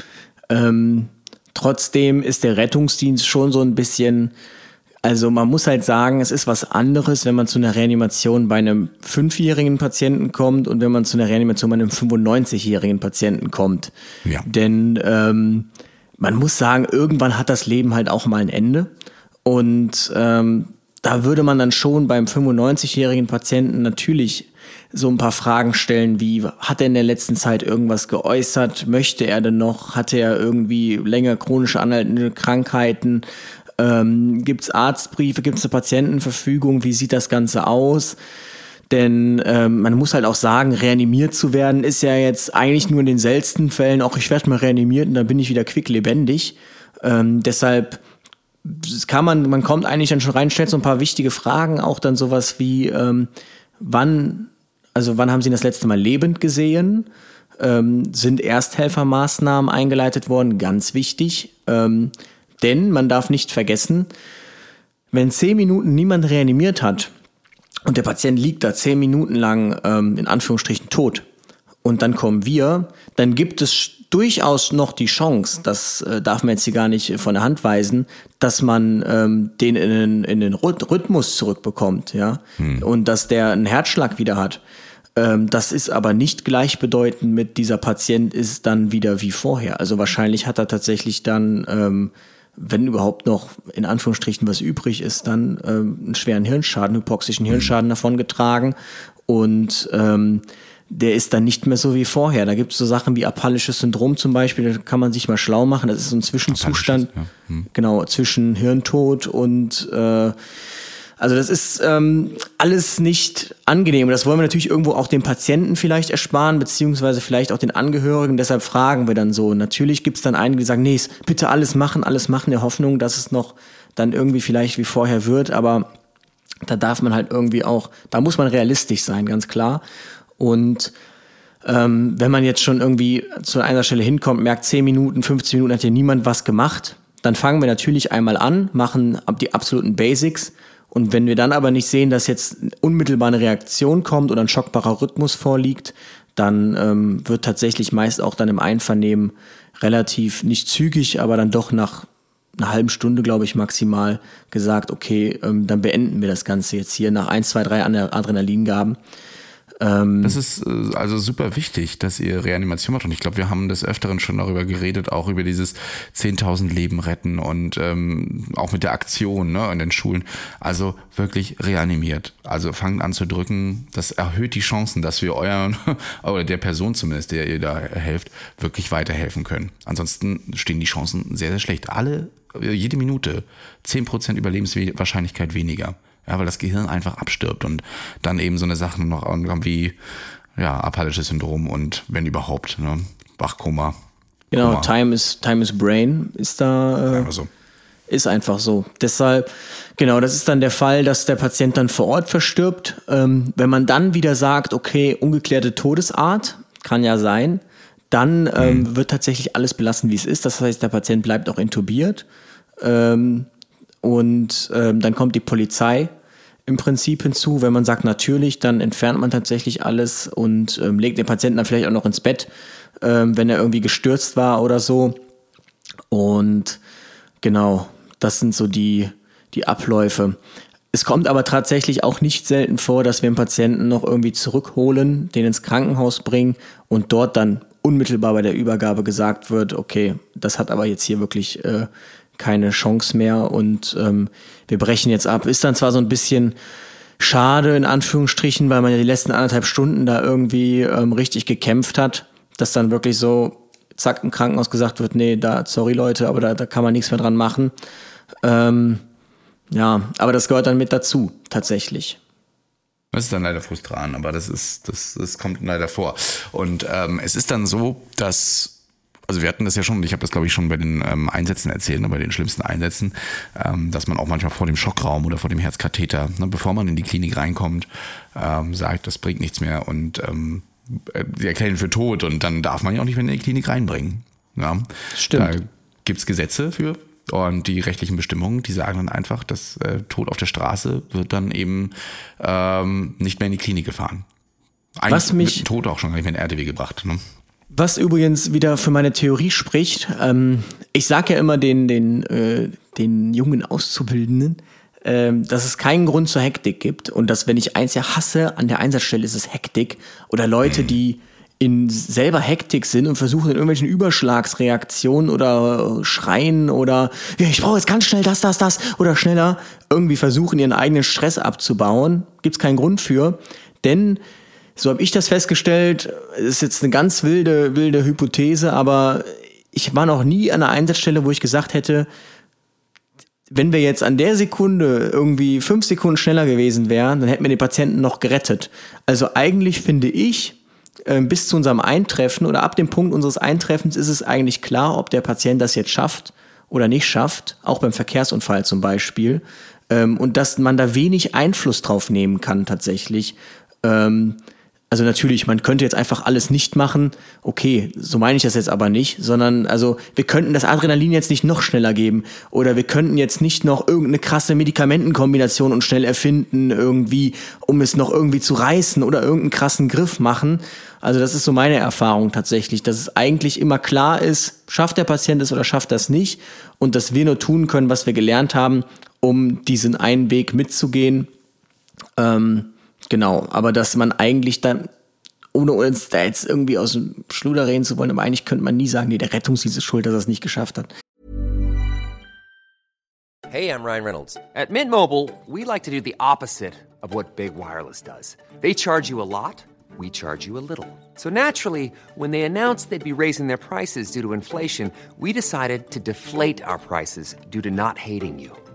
Ähm, trotzdem ist der Rettungsdienst schon so ein bisschen, also man muss halt sagen, es ist was anderes, wenn man zu einer Reanimation bei einem fünfjährigen Patienten kommt und wenn man zu einer Reanimation bei einem 95-jährigen Patienten kommt. Ja. Denn ähm, man muss sagen, irgendwann hat das Leben halt auch mal ein Ende. Und ähm, da würde man dann schon beim 95-jährigen Patienten natürlich so ein paar Fragen stellen, wie hat er in der letzten Zeit irgendwas geäußert? Möchte er denn noch? Hatte er irgendwie länger chronische anhaltende Krankheiten? Ähm, gibt es Arztbriefe? Gibt es eine Patientenverfügung? Wie sieht das Ganze aus? Denn ähm, man muss halt auch sagen, reanimiert zu werden ist ja jetzt eigentlich nur in den seltensten Fällen, auch ich werde mal reanimiert und dann bin ich wieder quicklebendig. Ähm, deshalb kann man, man kommt eigentlich dann schon rein, stellt so ein paar wichtige Fragen, auch dann sowas wie, ähm, wann, also wann haben Sie ihn das letzte Mal lebend gesehen? Ähm, sind Ersthelfermaßnahmen eingeleitet worden? Ganz wichtig. Ähm, denn man darf nicht vergessen, wenn zehn Minuten niemand reanimiert hat und der Patient liegt da zehn Minuten lang ähm, in Anführungsstrichen tot und dann kommen wir, dann gibt es durchaus noch die Chance, das äh, darf man jetzt hier gar nicht von der Hand weisen, dass man ähm, den in den, in den Rhyth- Rhythmus zurückbekommt, ja, und dass der einen Herzschlag wieder hat. Ähm, das ist aber nicht gleichbedeutend mit dieser Patient ist dann wieder wie vorher. Also wahrscheinlich hat er tatsächlich dann, ähm, wenn überhaupt noch in Anführungsstrichen was übrig ist, dann ähm, einen schweren Hirnschaden, hypoxischen Hirnschaden davon getragen und ähm, der ist dann nicht mehr so wie vorher. Da gibt es so Sachen wie apallisches Syndrom zum Beispiel, da kann man sich mal schlau machen. Das ist so ein Zwischenzustand, Apallisches, genau, zwischen Hirntod und äh, also das ist ähm, alles nicht angenehm. Und das wollen wir natürlich irgendwo auch den Patienten vielleicht ersparen, beziehungsweise vielleicht auch den Angehörigen. Deshalb fragen wir dann so. Natürlich gibt es dann einige, die sagen, nee, bitte alles machen, alles machen, der Hoffnung, dass es noch dann irgendwie vielleicht wie vorher wird. Aber da darf man halt irgendwie auch, da muss man realistisch sein, ganz klar. Und Ähm, wenn man jetzt schon irgendwie zu einer Stelle hinkommt, merkt 10 Minuten, 15 Minuten hat hier niemand was gemacht, dann fangen wir natürlich einmal an, machen die absoluten Basics. Und wenn wir dann aber nicht sehen, dass jetzt unmittelbar eine Reaktion kommt oder ein schockbarer Rhythmus vorliegt, dann ähm, wird tatsächlich meist auch dann im Einvernehmen relativ nicht zügig, aber dann doch nach einer halben Stunde, glaube ich, maximal gesagt, okay, ähm, dann beenden wir das Ganze jetzt hier nach 1, 2, 3 Adrenalingaben. Ähm, das ist äh, also super wichtig, dass ihr Reanimation macht. Und ich glaube, wir haben des Öfteren schon darüber geredet, auch über dieses 10.000 Leben retten und ähm, auch mit der Aktion ne, in den Schulen. Also wirklich reanimiert. Also fangt an zu drücken. Das erhöht die Chancen, dass wir euren, oder der Person zumindest, der ihr da helft, wirklich weiterhelfen können. Ansonsten stehen die Chancen sehr, sehr schlecht. Alle, jede Minute 10% Überlebenswahrscheinlichkeit weniger. Ja, weil das Gehirn einfach abstirbt und dann eben so eine Sachen noch wie ja, apathisches Syndrom und wenn überhaupt, ne, Wachkoma. Genau, Koma. Time is, Time is Brain ist da. Äh, so. Ist einfach so. Deshalb, genau, das ist dann der Fall, dass der Patient dann vor Ort verstirbt. Ähm, wenn man dann wieder sagt, okay, ungeklärte Todesart, kann ja sein, dann ähm, mhm. wird tatsächlich alles belassen, wie es ist. Das heißt, der Patient bleibt auch intubiert. Ähm, und ähm, dann kommt die Polizei im Prinzip hinzu. Wenn man sagt natürlich, dann entfernt man tatsächlich alles und ähm, legt den Patienten dann vielleicht auch noch ins Bett, ähm, wenn er irgendwie gestürzt war oder so. Und genau, das sind so die, die Abläufe. Es kommt aber tatsächlich auch nicht selten vor, dass wir einen Patienten noch irgendwie zurückholen, den ins Krankenhaus bringen und dort dann unmittelbar bei der Übergabe gesagt wird, okay, das hat aber jetzt hier wirklich äh, keine Chance mehr und ähm, wir brechen jetzt ab. Ist dann zwar so ein bisschen schade in Anführungsstrichen, weil man ja die letzten anderthalb Stunden da irgendwie ähm, richtig gekämpft hat, dass dann wirklich so zack im Krankenhaus gesagt wird, nee, da sorry Leute, aber da, da kann man nichts mehr dran machen. Ähm, ja, aber das gehört dann mit dazu tatsächlich. Das ist dann leider frustrant, aber das ist, das, das kommt leider vor. Und ähm, es ist dann so, dass also wir hatten das ja schon, ich habe das glaube ich schon bei den ähm, Einsätzen erzählt, ne, bei den schlimmsten Einsätzen, ähm, dass man auch manchmal vor dem Schockraum oder vor dem Herzkatheter, ne, bevor man in die Klinik reinkommt, ähm, sagt, das bringt nichts mehr und ähm, die erklären für tot und dann darf man ja auch nicht mehr in die Klinik reinbringen. Ja. Stimmt. Da gibt's Gesetze für und die rechtlichen Bestimmungen, die sagen dann einfach, dass äh, Tod auf der Straße wird dann eben ähm, nicht mehr in die Klinik gefahren. Eigentlich Was mich Tod auch schon gar nicht mehr in RTW gebracht. Ne? Was übrigens wieder für meine Theorie spricht, ähm, ich sage ja immer den, den, äh, den jungen Auszubildenden, ähm, dass es keinen Grund zur Hektik gibt und dass, wenn ich eins ja hasse, an der Einsatzstelle ist es Hektik oder Leute, die in selber Hektik sind und versuchen in irgendwelchen Überschlagsreaktionen oder Schreien oder ja, ich brauche jetzt ganz schnell das, das, das oder schneller irgendwie versuchen, ihren eigenen Stress abzubauen, gibt es keinen Grund für, denn so habe ich das festgestellt. Ist jetzt eine ganz wilde, wilde Hypothese, aber ich war noch nie an einer Einsatzstelle, wo ich gesagt hätte, wenn wir jetzt an der Sekunde irgendwie fünf Sekunden schneller gewesen wären, dann hätten wir den Patienten noch gerettet. Also eigentlich finde ich, äh, bis zu unserem Eintreffen oder ab dem Punkt unseres Eintreffens ist es eigentlich klar, ob der Patient das jetzt schafft oder nicht schafft, auch beim Verkehrsunfall zum Beispiel. Ähm, und dass man da wenig Einfluss drauf nehmen kann tatsächlich. Ähm, also natürlich, man könnte jetzt einfach alles nicht machen. Okay, so meine ich das jetzt aber nicht, sondern also wir könnten das Adrenalin jetzt nicht noch schneller geben oder wir könnten jetzt nicht noch irgendeine krasse Medikamentenkombination und schnell erfinden irgendwie, um es noch irgendwie zu reißen oder irgendeinen krassen Griff machen. Also das ist so meine Erfahrung tatsächlich, dass es eigentlich immer klar ist, schafft der Patient es oder schafft das nicht und dass wir nur tun können, was wir gelernt haben, um diesen einen Weg mitzugehen. Ähm, Genau, aber dass man eigentlich dann, ohne uns da jetzt irgendwie aus dem Schluder reden zu wollen, aber eigentlich könnte man nie sagen, nee, der Rettungsdienst ist schuld, dass er es nicht geschafft hat. Hey, I'm Ryan Reynolds. At Mint Mobile, we like to do the opposite of what Big Wireless does. They charge you a lot, we charge you a little. So naturally, when they announced they'd be raising their prices due to inflation, we decided to deflate our prices due to not hating you.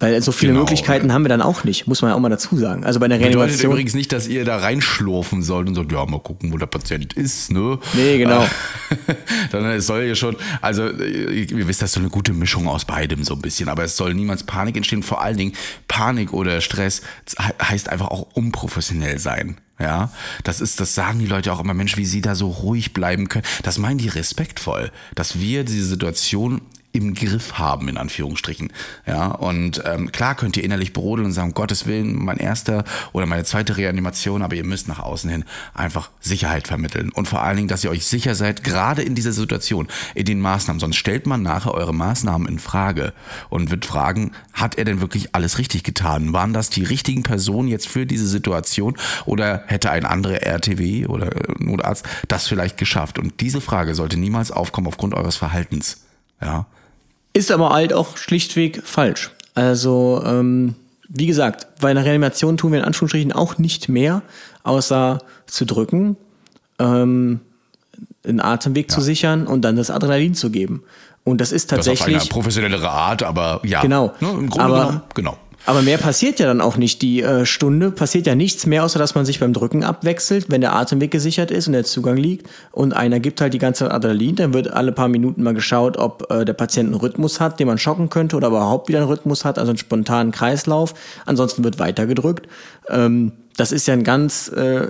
Weil so viele Genau. Möglichkeiten haben wir dann auch nicht, muss man ja auch mal dazu sagen. Also bei Bedeutet Reanimation. übrigens nicht, dass ihr da reinschlurfen sollt und sagt, ja, mal gucken, wo der Patient ist, ne? Nee, genau. Sondern es soll ja schon, also ihr wisst, das ist so eine gute Mischung aus beidem so ein bisschen, aber es soll niemals Panik entstehen. Vor allen Dingen Panik oder Stress he- heißt einfach auch unprofessionell sein. Ja, das ist, das sagen die Leute auch immer, Mensch, wie sie da so ruhig bleiben können. Das meinen die respektvoll, dass wir diese Situation im Griff haben, in Anführungsstrichen. Ja, und ähm, klar könnt ihr innerlich brodeln und sagen, um Gottes Willen, mein erster oder meine zweite Reanimation, aber ihr müsst nach außen hin einfach Sicherheit vermitteln. Und vor allen Dingen, dass ihr euch sicher seid, gerade in dieser Situation, in den Maßnahmen. Sonst stellt man nachher eure Maßnahmen in Frage und wird fragen, hat er denn wirklich alles richtig getan? Waren das die richtigen Personen jetzt für diese Situation oder hätte ein anderer RTW oder äh, Notarzt das vielleicht geschafft? Und diese Frage sollte niemals aufkommen aufgrund eures Verhaltens. Ja. Ist aber halt auch schlichtweg falsch. Also, ähm, wie gesagt, bei einer Reanimation tun wir in Anführungsstrichen auch nicht mehr, außer zu drücken, ähm, den Atemweg zu sichern und dann das Adrenalin zu geben. Und das ist Das auf eine tatsächlich. professionellere Art, aber ja. Genau. Ne, Im Grunde Aber- genommen, genau. Aber mehr passiert ja dann auch nicht. Die äh, Stunde passiert ja nichts mehr, außer dass man sich beim Drücken abwechselt, wenn der Atemweg gesichert ist und der Zugang liegt. Und einer gibt halt die ganze Zeit Adrenalin. Dann wird alle paar Minuten mal geschaut, ob äh, der Patient einen Rhythmus hat, den man schocken könnte oder überhaupt wieder einen Rhythmus hat, also einen spontanen Kreislauf. Ansonsten wird weiter gedrückt. Ähm, das ist ja ein ganz äh,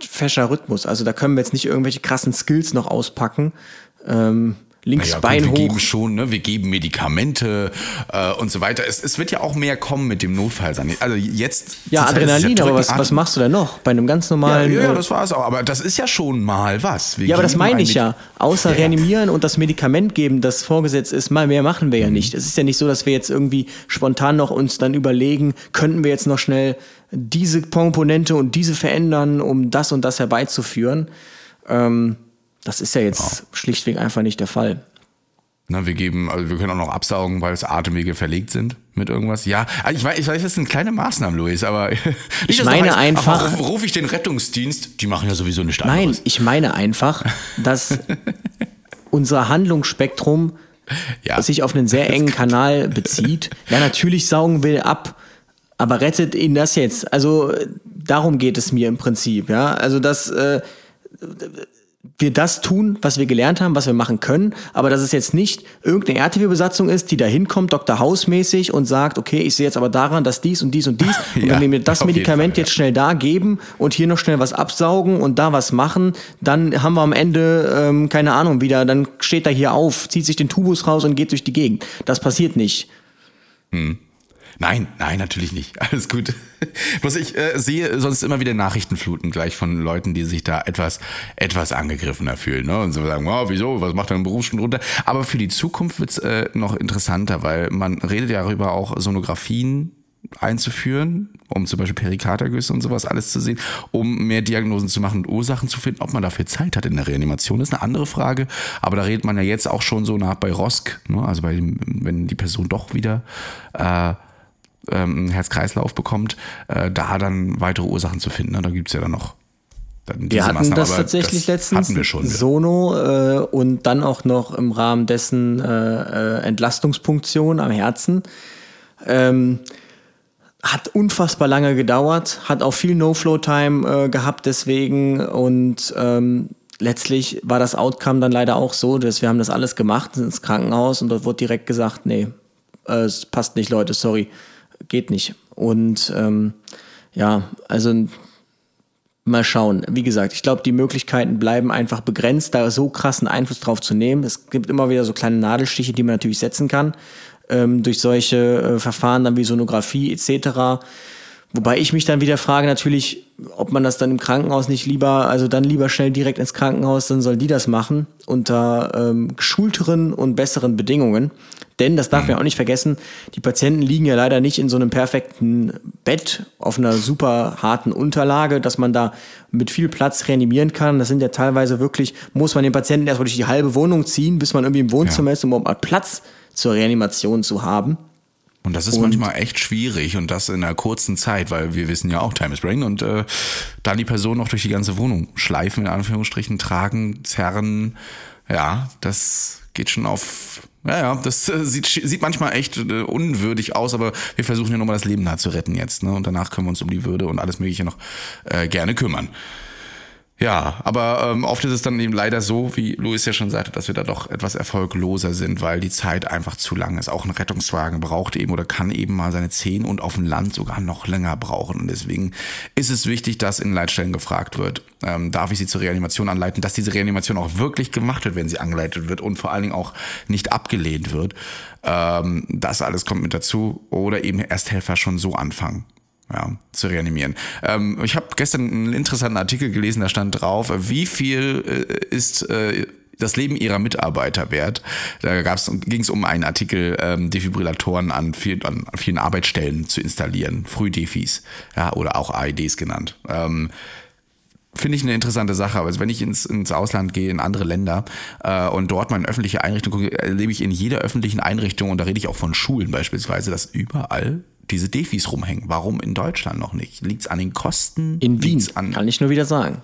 fescher Rhythmus. Also da können wir jetzt nicht irgendwelche krassen Skills noch auspacken. Ähm, links gut, Bein wir hoch. geben schon, ne? wir geben Medikamente äh, und so weiter. Es, es wird ja auch mehr kommen mit dem Notfall. Also jetzt. Ja, es Adrenalin, aber drücken, was, was machst du denn noch? Bei einem ganz Ja, normalen. ja, äh, das war's auch. Aber das ist ja schon mal was. Wir Ja, aber das meine ein ich ja. Außer Ja, ja. reanimieren und das Medikament geben, das vorgesetzt ist, mal mehr machen wir ja nicht. Es ist ja nicht so, dass wir jetzt irgendwie spontan noch uns dann überlegen, könnten wir jetzt noch schnell diese Komponente und diese verändern, um das und das herbeizuführen. Ähm, das ist ja jetzt schlichtweg einfach nicht der Fall. Ne, wir geben, also wir können auch noch absaugen, weil es Atemwege verlegt sind mit irgendwas. Ja, also ich weiß, ich weiß, das sind kleine Maßnahmen, Luis, aber Ich meine heißt, einfach- ach, Ruf, ruf ich den Rettungsdienst, die machen ja sowieso nicht Nein, anderes. ich meine einfach, dass unser Handlungsspektrum Ja. sich auf einen sehr engen Kanal bezieht. Ja, natürlich saugen wir ab, aber rettet ihn das jetzt? Also darum geht es mir im Prinzip. Ja, also dass äh, wir das tun, was wir gelernt haben, was wir machen können, aber dass es jetzt nicht irgendeine RTW-Besatzung ist, die da hinkommt, Dr. House-mäßig und sagt, okay, ich sehe jetzt aber daran, dass dies und dies und dies und Ja, wenn wir mir das Medikament Fall, ja. jetzt schnell da geben und hier noch schnell was absaugen und da was machen, dann haben wir am Ende, ähm, keine Ahnung, wieder, dann steht er hier auf, zieht sich den Tubus raus und geht durch die Gegend. Das passiert nicht. Nein, nein, natürlich nicht. Alles gut. Was ich äh, sehe, sonst immer wieder Nachrichtenfluten gleich von Leuten, die sich da etwas, etwas angegriffener fühlen. Ne? Und so sagen, wow, wieso, was macht dein Berufsstunde runter? Aber für die Zukunft wird's äh, noch interessanter, weil man redet ja darüber auch Sonographien einzuführen, um zum Beispiel Perikatergüsse und sowas alles zu sehen, um mehr Diagnosen zu machen und Ursachen zu finden. Ob man dafür Zeit hat in der Reanimation, ist eine andere Frage. Aber da redet man ja jetzt auch schon so nach bei ROSC, ne? also bei wenn die Person doch wieder äh, ähm, Herz-Kreislauf bekommt, äh, da dann weitere Ursachen zu finden. Ne? Da gibt's ja dann noch Wir hatten Maßnahmen, das tatsächlich das letztens, wir schon. Sono äh, und dann auch noch im Rahmen dessen äh, äh, Entlastungspunktion am Herzen. Ähm, hat unfassbar lange gedauert, hat auch viel No-Flow-Time äh, gehabt deswegen und ähm, letztlich war das Outcome dann leider auch so, dass wir haben das alles gemacht, sind ins Krankenhaus und dort wurde direkt gesagt, nee, äh, es passt nicht, Leute, sorry, geht nicht. Und ähm, ja, also Mal schauen. Wie gesagt, ich glaube, die Möglichkeiten bleiben einfach begrenzt, da so krassen Einfluss drauf zu nehmen. Es gibt immer wieder so kleine Nadelstiche, die man natürlich setzen kann, ähm, durch solche äh, Verfahren dann wie Sonographie etc. Wobei ich mich dann wieder frage natürlich, ob man das dann im Krankenhaus nicht lieber, also dann lieber schnell direkt ins Krankenhaus, dann soll die das machen unter ähm, geschulteren und besseren Bedingungen. Denn, das darf man ja auch nicht vergessen, die Patienten liegen ja leider nicht in so einem perfekten Bett auf einer super harten Unterlage, dass man da mit viel Platz reanimieren kann. Das sind ja teilweise wirklich, muss man den Patienten erstmal durch die halbe Wohnung ziehen, bis man irgendwie im Wohnzimmer Ja. ist, um überhaupt mal Platz zur Reanimation zu haben. Und das ist manchmal echt schwierig und das in einer kurzen Zeit, weil wir wissen ja auch, Time is Brain und äh, dann die Person noch durch die ganze Wohnung schleifen, in Anführungsstrichen, tragen, zerren, ja, das geht schon auf Ja, ja, das äh, sieht, sieht manchmal echt äh, unwürdig aus, aber wir versuchen ja nochmal das Leben da zu retten jetzt. Ne? Und danach können wir uns um die Würde und alles Mögliche noch äh, gerne kümmern. Ja, aber ähm, oft ist es dann eben leider so, wie Luis ja schon sagte, dass wir da doch etwas erfolgloser sind, weil die Zeit einfach zu lang ist. Auch ein Rettungswagen braucht eben oder kann eben mal seine zehn und auf dem Land sogar noch länger brauchen. Und deswegen ist es wichtig, dass in Leitstellen gefragt wird, ähm, darf ich sie zur Reanimation anleiten, dass diese Reanimation auch wirklich gemacht wird, wenn sie angeleitet wird und vor allen Dingen auch nicht abgelehnt wird. Ähm, das alles kommt mit dazu. Oder eben Ersthelfer schon so anfangen ja, zu reanimieren. Ähm, ich habe gestern einen interessanten Artikel gelesen, da stand drauf, wie viel äh, ist äh, das Leben ihrer Mitarbeiter wert. Da ging es um einen Artikel, ähm, Defibrillatoren an, viel, an vielen Arbeitsstellen zu installieren, Frühdefis, ja, oder auch AEDs genannt. Ähm, Finde ich eine interessante Sache. Also wenn ich ins, ins Ausland gehe, in andere Länder äh, und dort in öffentliche Einrichtungen gucke, erlebe ich in jeder öffentlichen Einrichtung, und da rede ich auch von Schulen beispielsweise, dass überall diese Defis rumhängen. Warum in Deutschland noch nicht? Liegt es an den Kosten? In Wien, an, kann ich nur wieder sagen.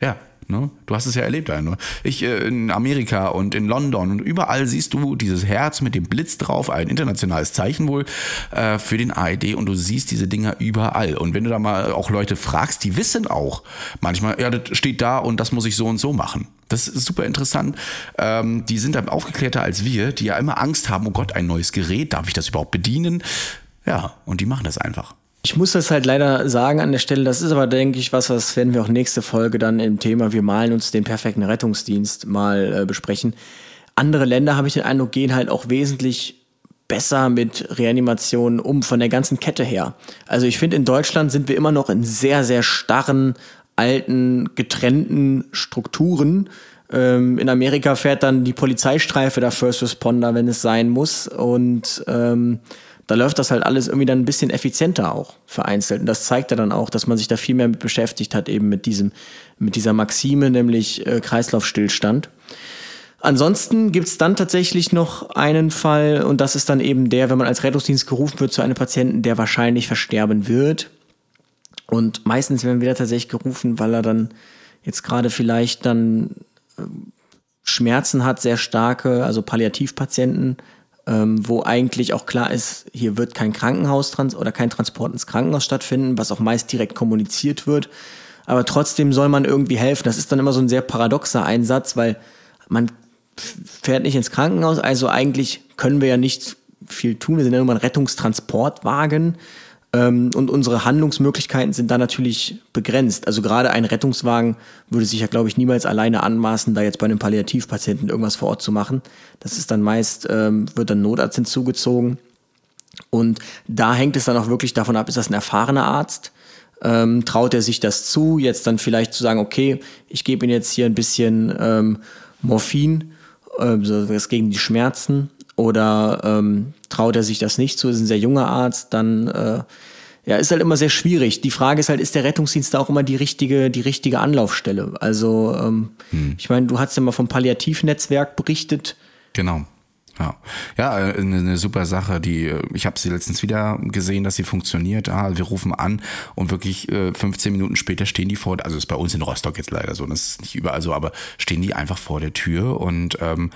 Ja, ne? du hast es ja erlebt. Also. Ich äh, in Amerika und in London und überall siehst du dieses Herz mit dem Blitz drauf, ein internationales Zeichen wohl äh, für den AED und du siehst diese Dinger überall. Und wenn du da mal auch Leute fragst, die wissen auch manchmal, ja, das steht da und das muss ich so und so machen. Das ist super interessant. Ähm, die sind dann aufgeklärter als wir, die ja immer Angst haben, oh Gott, ein neues Gerät, darf ich das überhaupt bedienen? Ja, und die machen das einfach. Ich muss das halt leider sagen an der Stelle, das ist aber, denke ich, was, was werden wir auch nächste Folge dann im Thema Wir malen uns den perfekten Rettungsdienst mal äh, besprechen. Andere Länder, habe ich den Eindruck, gehen halt auch wesentlich besser mit Reanimationen um, von der ganzen Kette her. Also ich finde, in Deutschland sind wir immer noch in sehr, sehr starren, alten, getrennten Strukturen. Ähm, in Amerika fährt dann die Polizeistreife der First Responder, wenn es sein muss. Und ähm, da läuft das halt alles irgendwie dann ein bisschen effizienter auch vereinzelt. Und das zeigt ja dann auch, dass man sich da viel mehr mit beschäftigt hat, eben mit diesem, mit dieser Maxime, nämlich äh, Kreislaufstillstand. Ansonsten gibt's dann tatsächlich noch einen Fall, und das ist dann eben der, wenn man als Rettungsdienst gerufen wird zu einem Patienten, der wahrscheinlich versterben wird. Und meistens werden wir da tatsächlich gerufen, weil er dann jetzt gerade vielleicht dann äh, Schmerzen hat, sehr starke, also Palliativpatienten, ähm, wo eigentlich auch klar ist, hier wird kein Krankenhaus oder kein Transport ins Krankenhaus stattfinden, was auch meist direkt kommuniziert wird. Aber trotzdem soll man irgendwie helfen. Das ist dann immer so ein sehr paradoxer Einsatz, weil man fährt nicht ins Krankenhaus, also eigentlich können wir ja nicht viel tun. Wir sind ja nur ein Rettungstransportwagen. Ähm, und unsere Handlungsmöglichkeiten sind da natürlich begrenzt. Also gerade ein Rettungswagen würde sich ja, glaube ich, niemals alleine anmaßen, da jetzt bei einem Palliativpatienten irgendwas vor Ort zu machen. Das ist dann meist, ähm, wird dann Notarzt hinzugezogen. Und da hängt es dann auch wirklich davon ab, ist das ein erfahrener Arzt? Ähm, traut er sich das zu, jetzt dann vielleicht zu sagen, okay, ich gebe ihm jetzt hier ein bisschen ähm, Morphin, äh, das gegen die Schmerzen oder ähm, traut er sich das nicht zu, ist ein sehr junger Arzt, dann äh, ja, ist halt immer sehr schwierig. Die Frage ist halt, ist der Rettungsdienst da auch immer die richtige, die richtige Anlaufstelle? Also, ähm, hm. ich meine, du hast ja mal vom Palliativnetzwerk berichtet. Genau. Ja, ja eine, eine super Sache. Die ich habe sie letztens wieder gesehen, dass sie funktioniert. Ah, wir rufen an und wirklich äh, 15 Minuten später stehen die vor. Also ist bei uns in Rostock jetzt leider so. Das ist nicht überall so, aber stehen die einfach vor der Tür und ähm,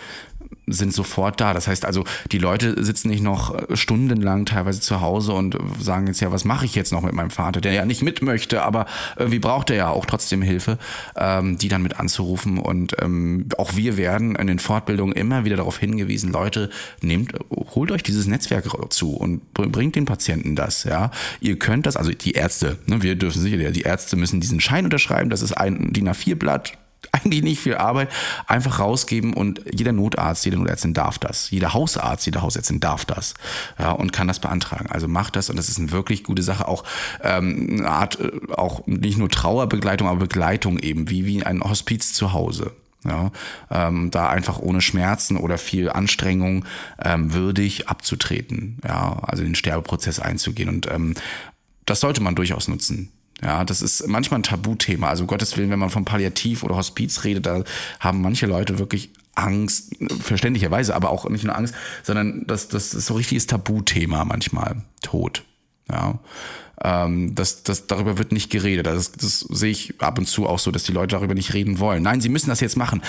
sind sofort da. Das heißt also, die Leute sitzen nicht noch stundenlang teilweise zu Hause und sagen jetzt ja, was mache ich jetzt noch mit meinem Vater, der ja nicht mit möchte, aber irgendwie braucht er ja auch trotzdem Hilfe, ähm, die dann mit anzurufen. Und ähm, auch wir werden in den Fortbildungen immer wieder darauf hingewiesen, Leute, nehmt, holt euch dieses Netzwerk zu und bringt den Patienten das. Ja, ihr könnt das, also die Ärzte, ne, wir dürfen sicher, die Ärzte müssen diesen Schein unterschreiben. Das ist ein DIN A4-Blatt eigentlich nicht viel Arbeit, einfach rausgeben und jeder Notarzt, jede Notärztin darf das. Jeder Hausarzt, jede Hausärztin darf das ja, und kann das beantragen. Also macht das und das ist eine wirklich gute Sache. Auch ähm, eine Art, äh, auch nicht nur Trauerbegleitung, aber Begleitung eben, wie, wie ein Hospiz zu Hause. Ja, ähm, da einfach ohne Schmerzen oder viel Anstrengung ähm, würdig abzutreten, ja, also den Sterbeprozess einzugehen. Und ähm, das sollte man durchaus nutzen. Ja, das ist manchmal ein Tabuthema. Also um Gottes Willen, wenn man von Palliativ oder Hospiz redet, da haben manche Leute wirklich Angst, verständlicherweise, aber auch nicht nur Angst, sondern das, das ist so richtiges Tabuthema manchmal. Tod. Ja. Ähm, das, das, darüber wird nicht geredet. Das, das sehe ich ab und zu auch so, dass die Leute darüber nicht reden wollen. Nein, sie müssen das jetzt machen.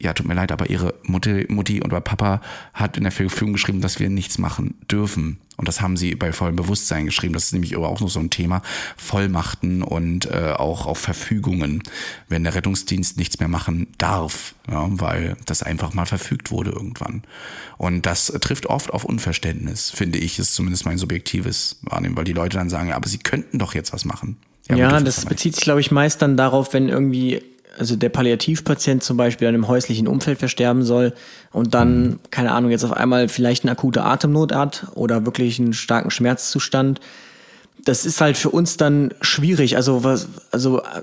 Ja, tut mir leid, aber ihre Mutti, Mutti oder Papa hat in der Verfügung geschrieben, dass wir nichts machen dürfen. Und das haben sie bei vollem Bewusstsein geschrieben. Das ist nämlich aber auch noch so ein Thema. Vollmachten und äh, auch auf Verfügungen, wenn der Rettungsdienst nichts mehr machen darf, ja, weil das einfach mal verfügt wurde irgendwann. Und das trifft oft auf Unverständnis, finde ich, ist zumindest mein subjektives Wahrnehmen, weil die Leute dann sagen, aber sie könnten doch jetzt was machen. Ja, Ja, das bezieht sich, glaube ich, meist dann darauf, wenn irgendwie, also der Palliativpatient zum Beispiel in einem häuslichen Umfeld versterben soll und dann, keine Ahnung, jetzt auf einmal vielleicht eine akute Atemnot hat oder wirklich einen starken Schmerzzustand. Das ist halt für uns dann schwierig. Also was, also äh,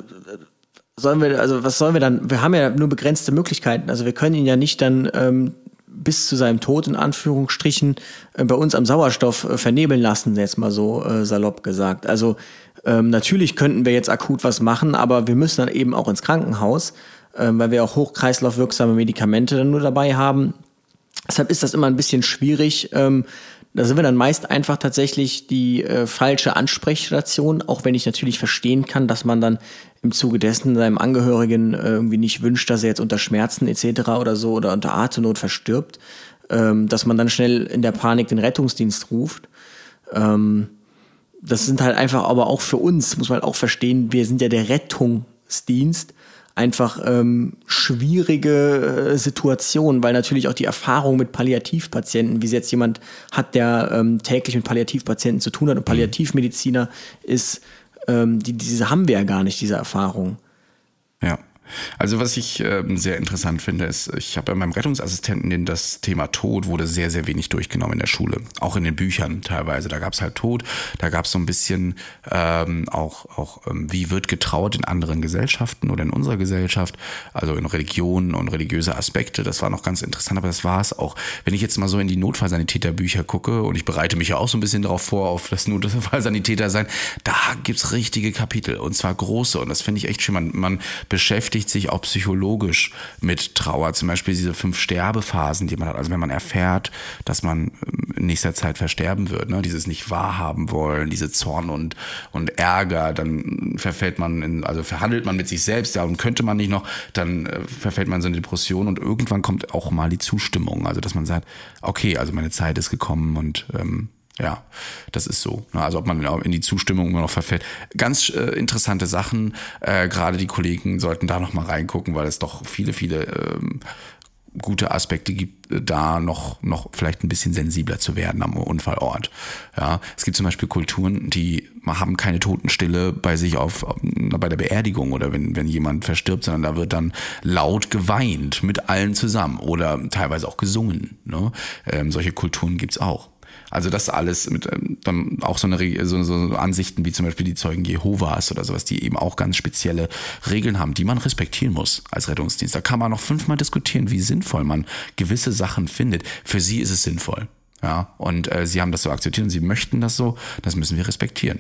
sollen wir, also was sollen wir dann? Wir haben ja nur begrenzte Möglichkeiten. Also wir können ihn ja nicht dann ähm, bis zu seinem Tod in Anführungsstrichen äh, bei uns am Sauerstoff äh, vernebeln lassen, jetzt mal so äh, salopp gesagt. Also ähm, natürlich könnten wir jetzt akut was machen, aber wir müssen dann eben auch ins Krankenhaus, ähm, weil wir auch hochkreislaufwirksame Medikamente dann nur dabei haben. Deshalb ist das immer ein bisschen schwierig. Ähm, da sind wir dann meist einfach tatsächlich die äh, falsche Ansprechstation, auch wenn ich natürlich verstehen kann, dass man dann im Zuge dessen seinem Angehörigen äh, irgendwie nicht wünscht, dass er jetzt unter Schmerzen etc. oder so oder unter Atemnot verstirbt, ähm, dass man dann schnell in der Panik den Rettungsdienst ruft. Ähm, das sind halt einfach, aber auch für uns, muss man auch verstehen, wir sind ja der Rettungsdienst einfach ähm, schwierige äh, Situationen, weil natürlich auch die Erfahrung mit Palliativpatienten, wie es jetzt jemand hat, der ähm, täglich mit Palliativpatienten zu tun hat und Palliativmediziner ist, ähm, die, diese haben wir ja gar nicht, diese Erfahrung. Also was ich ähm, sehr interessant finde, ist, ich habe bei meinem Rettungsassistenten das Thema Tod wurde sehr, sehr wenig durchgenommen in der Schule. Auch in den Büchern teilweise. Da gab es halt Tod, da gab es so ein bisschen ähm, auch, auch ähm, wie wird getraut in anderen Gesellschaften oder in unserer Gesellschaft, also in Religionen und religiöse Aspekte. Das war noch ganz interessant, aber das war es auch. Wenn ich jetzt mal so in die Notfallsanitäterbücher gucke, und ich bereite mich ja auch so ein bisschen darauf vor, auf das Notfallsanitäter sein, da gibt's richtige Kapitel und zwar große. Und das finde ich echt schön. Man, man beschäftigt sich auch psychologisch mit Trauer. Zum Beispiel diese fünf Sterbephasen, die man hat. Also wenn man erfährt, dass man in nächster Zeit versterben wird, ne? dieses nicht wahrhaben wollen, diese Zorn und, und Ärger, dann verfällt man in, also verhandelt man mit sich selbst, ja, und könnte man nicht noch, dann äh, verfällt man so in Depression und irgendwann kommt auch mal die Zustimmung. Also dass man sagt, okay, also meine Zeit ist gekommen und ähm, ja, das ist so. Also ob man in die Zustimmung immer noch verfällt. Ganz äh, interessante Sachen. Äh, Gerade die Kollegen sollten da noch mal reingucken, weil es doch viele, viele ähm, gute Aspekte gibt, äh, da noch, noch vielleicht ein bisschen sensibler zu werden am Unfallort. Ja, es gibt zum Beispiel Kulturen, die haben keine Totenstille bei sich auf, bei der Beerdigung oder wenn, wenn jemand verstirbt, sondern da wird dann laut geweint mit allen zusammen oder teilweise auch gesungen. Ne? Ähm, solche Kulturen gibt's auch. Also das alles mit ähm, dann auch so eine so, so Ansichten wie zum Beispiel die Zeugen Jehovas oder sowas, die eben auch ganz spezielle Regeln haben, die man respektieren muss als Rettungsdienst. Da kann man noch fünfmal diskutieren, wie sinnvoll man gewisse Sachen findet. Für sie ist es sinnvoll. Ja, und äh, sie haben das so akzeptiert und sie möchten das so, das müssen wir respektieren.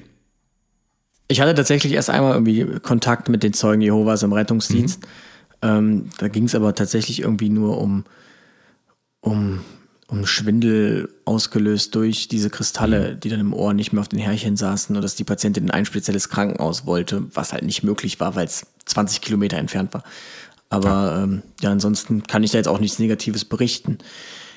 Ich hatte tatsächlich erst einmal irgendwie Kontakt mit den Zeugen Jehovas im Rettungsdienst. Mhm. Ähm, da ging es aber tatsächlich irgendwie nur um, um um Schwindel ausgelöst durch diese Kristalle, die dann im Ohr nicht mehr auf den Härchen saßen und dass die Patientin in ein spezielles Krankenhaus wollte, was halt nicht möglich war, weil es 20 Kilometer entfernt war. Aber ja. Ähm, ja, ansonsten kann ich da jetzt auch nichts Negatives berichten.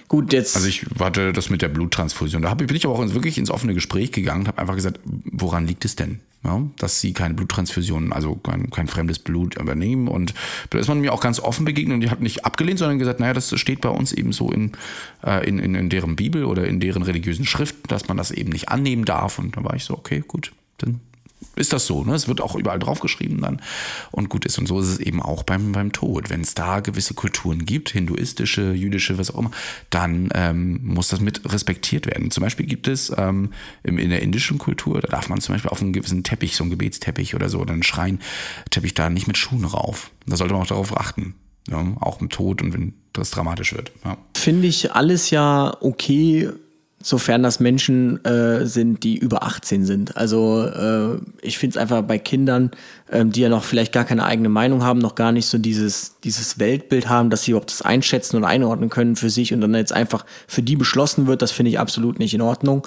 Gut, jetzt. Also ich warte das mit der Bluttransfusion. Da bin ich aber auch wirklich ins offene Gespräch gegangen und habe einfach gesagt, woran liegt es denn? Ja, dass sie keine Bluttransfusion, also kein, kein fremdes Blut übernehmen. Und da ist man mir auch ganz offen begegnet und die hat nicht abgelehnt, sondern gesagt, naja, das steht bei uns eben so in, äh, in, in, in deren Bibel oder in deren religiösen Schriften, dass man das eben nicht annehmen darf. Und da war ich so, okay, gut, dann ist das so. Ne? Es wird auch überall draufgeschrieben dann und gut ist. Und so ist es eben auch beim, beim Tod. Wenn es da gewisse Kulturen gibt, hinduistische, jüdische, was auch immer, dann ähm, muss das mit respektiert werden. Zum Beispiel gibt es ähm, in der indischen Kultur, da darf man zum Beispiel auf einen gewissen Teppich, so einen Gebetsteppich oder so, oder einen Schreinteppich da nicht mit Schuhen rauf. Da sollte man auch darauf achten. Ja? Auch mit Tod und wenn das dramatisch wird. Ja. Finde ich alles ja okay sofern das Menschen äh, sind, die über 18 sind. Also äh, ich finde es einfach bei Kindern, äh, die ja noch vielleicht gar keine eigene Meinung haben, noch gar nicht so dieses, dieses Weltbild haben, dass sie überhaupt das einschätzen und einordnen können für sich und dann jetzt einfach für die beschlossen wird, das finde ich absolut nicht in Ordnung.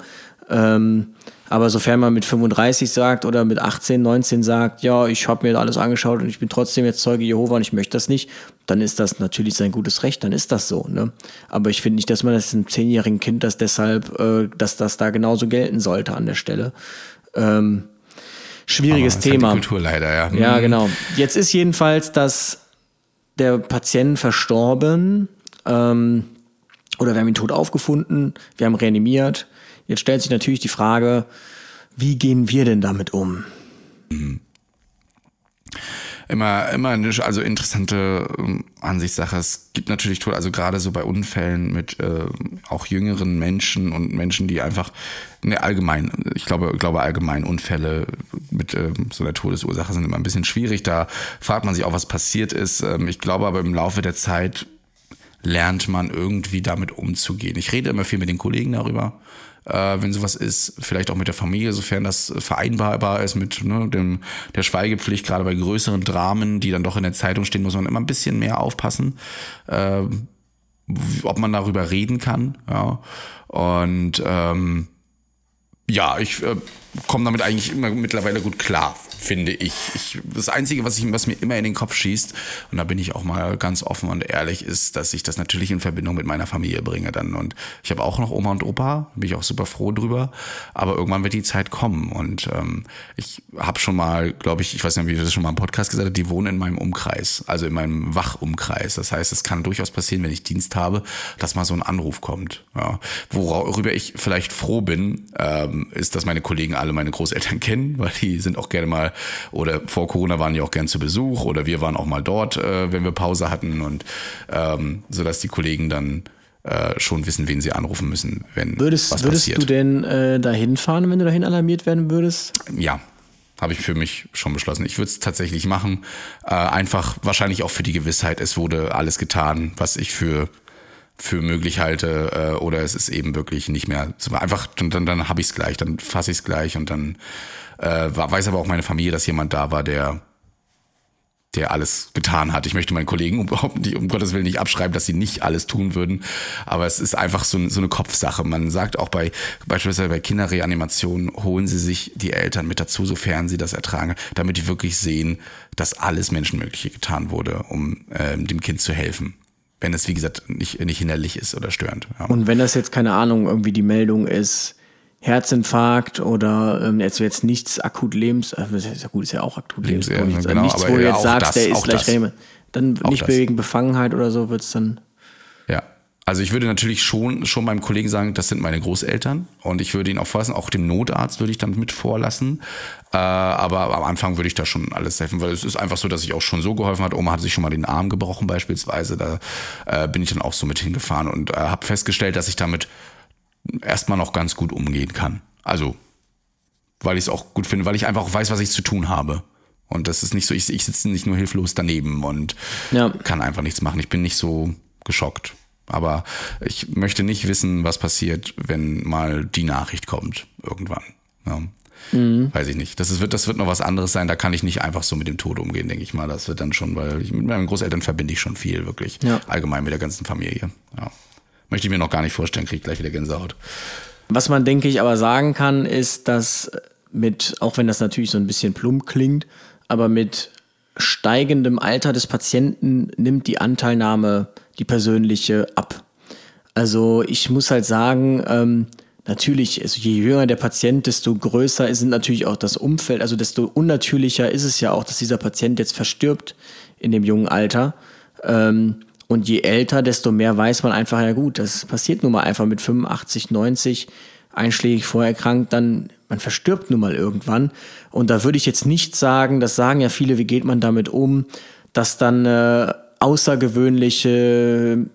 Ähm, aber sofern man mit 35 sagt oder mit 18, 19 sagt, ja, ich habe mir alles angeschaut und ich bin trotzdem jetzt Zeuge Jehova und ich möchte das nicht, dann ist das natürlich sein gutes Recht, dann ist das so. Ne? Aber ich finde nicht, dass man das einem zehnjährigen Kind das deshalb, äh, dass das da genauso gelten sollte an der Stelle. Ähm, schwieriges Aber halt Thema. die Kultur leider, ja. Ja, Hm. genau. Jetzt ist jedenfalls das der Patient verstorben ähm, oder wir haben ihn tot aufgefunden, wir haben reanimiert. Jetzt stellt sich natürlich die Frage, wie gehen wir denn damit um? immer, immer eine also interessante ähm, Ansichtssache. Es gibt natürlich Tod, also gerade so bei Unfällen mit äh, auch jüngeren Menschen und Menschen, die einfach ne, allgemein, ich glaube, glaube allgemein Unfälle mit ähm, so einer Todesursache sind immer ein bisschen schwierig. Da fragt man sich auch, was passiert ist. Ähm, ich glaube aber im Laufe der Zeit lernt man irgendwie damit umzugehen. Ich rede immer viel mit den Kollegen darüber, äh, wenn sowas ist, vielleicht auch mit der Familie, sofern das vereinbarbar ist mit ne, dem, der Schweigepflicht, gerade bei größeren Dramen, die dann doch in der Zeitung stehen, muss man immer ein bisschen mehr aufpassen, äh, ob man darüber reden kann. Ja. Und ähm, ja, ich äh, komme damit eigentlich immer mittlerweile gut klar, finde ich. ich. Das Einzige, was, ich, was mir immer in den Kopf schießt, und da bin ich auch mal ganz offen und ehrlich, ist, dass ich das natürlich in Verbindung mit meiner Familie bringe dann. Und ich habe auch noch Oma und Opa, bin ich auch super froh drüber. Aber irgendwann wird die Zeit kommen. Und ähm, ich habe schon mal, glaube ich, ich weiß nicht, wie ich das schon mal im Podcast gesagt habe, die wohnen in meinem Umkreis, also in meinem Wachumkreis. Das heißt, es kann durchaus passieren, wenn ich Dienst habe, dass mal so ein Anruf kommt. Ja. Worüber ich vielleicht froh bin, ähm, ist, dass meine Kollegen alle meine Großeltern kennen, weil die sind auch gerne mal, oder vor Corona waren die auch gern zu Besuch oder wir waren auch mal dort, äh, wenn wir Pause hatten und ähm, so dass die Kollegen dann äh, schon wissen, wen sie anrufen müssen, wenn Würdest, was würdest passiert. du denn äh, dahin fahren, wenn du dahin alarmiert werden würdest? Ja, habe ich für mich schon beschlossen. Ich würde es tatsächlich machen. Äh, einfach wahrscheinlich auch für die Gewissheit, es wurde alles getan, was ich für für möglich halte äh, oder es ist eben wirklich nicht mehr so einfach dann dann, dann habe ich es gleich dann fasse ich es gleich und dann äh, weiß aber auch meine Familie dass jemand da war der der alles getan hat. Ich möchte meinen Kollegen überhaupt nicht, um Gottes Willen nicht abschreiben, dass sie nicht alles tun würden. Aber es ist einfach so, so eine Kopfsache. Man sagt auch bei, beispielsweise bei Kinderreanimationen, holen sie sich die Eltern mit dazu, sofern sie das ertragen, damit die wirklich sehen, dass alles Menschenmögliche getan wurde, um ähm, dem Kind zu helfen. Wenn es, wie gesagt, nicht, nicht hinderlich ist oder störend. Ja. Und wenn das jetzt, keine Ahnung, irgendwie die Meldung ist, Herzinfarkt oder ähm, jetzt, jetzt nichts akut Lebens, äh, ist ja gut, ist ja auch akut Lebens- Lebens, ja, genau, nichts, wo du jetzt sagst, das, der ist gleich. Reme. Dann nicht wegen Befangenheit oder so wird's dann. Also ich würde natürlich schon, schon meinem Kollegen sagen, das sind meine Großeltern und ich würde ihn auch vorlassen, auch dem Notarzt würde ich dann mit vorlassen. Äh, aber am Anfang würde ich da schon alles helfen, weil es ist einfach so, dass ich auch schon so geholfen hat. Oma hat sich schon mal den Arm gebrochen beispielsweise. Da äh, bin ich dann auch so mit hingefahren und äh, habe festgestellt, dass ich damit erstmal noch ganz gut umgehen kann. Also, weil ich es auch gut finde, weil ich einfach auch weiß, was ich zu tun habe. Und das ist nicht so, ich, ich sitze nicht nur hilflos daneben und Ja. kann einfach nichts machen. Ich bin nicht so geschockt. Aber ich möchte nicht wissen, was passiert, wenn mal die Nachricht kommt irgendwann. Ja. Weiß ich nicht. Das, ist, wird, das wird noch was anderes sein. Da kann ich nicht einfach so mit dem Tod umgehen, denke ich mal. Das wird dann schon, weil ich, mit meinen Großeltern verbinde ich schon viel, wirklich. Ja. Allgemein mit der ganzen Familie. Ja. Möchte ich mir noch gar nicht vorstellen, kriege gleich wieder Gänsehaut. Was man, denke ich, aber sagen kann, ist, dass mit, auch wenn das natürlich so ein bisschen plump klingt, aber mit steigendem Alter des Patienten nimmt die Anteilnahme, die persönliche, ab. Also ich muss halt sagen, ähm, natürlich, also je jünger der Patient, desto größer ist natürlich auch das Umfeld, also desto unnatürlicher ist es ja auch, dass dieser Patient jetzt verstirbt in dem jungen Alter. Ähm, und je älter, desto mehr weiß man einfach, ja gut, das passiert nun mal einfach mit 85, 90 einschlägig vorerkrankt, dann man verstirbt nun mal irgendwann. Und da würde ich jetzt nicht sagen, das sagen ja viele, wie geht man damit um, dass dann äh, außergewöhnliche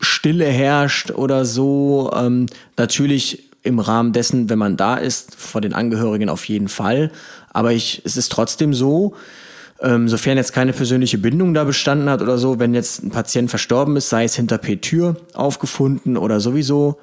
Stille herrscht oder so. Ähm, natürlich im Rahmen dessen, wenn man da ist, vor den Angehörigen auf jeden Fall. Aber ich, es ist trotzdem so, ähm, sofern jetzt keine persönliche Bindung da bestanden hat oder so, wenn jetzt ein Patient verstorben ist, sei es hinter P-Tür aufgefunden oder sowieso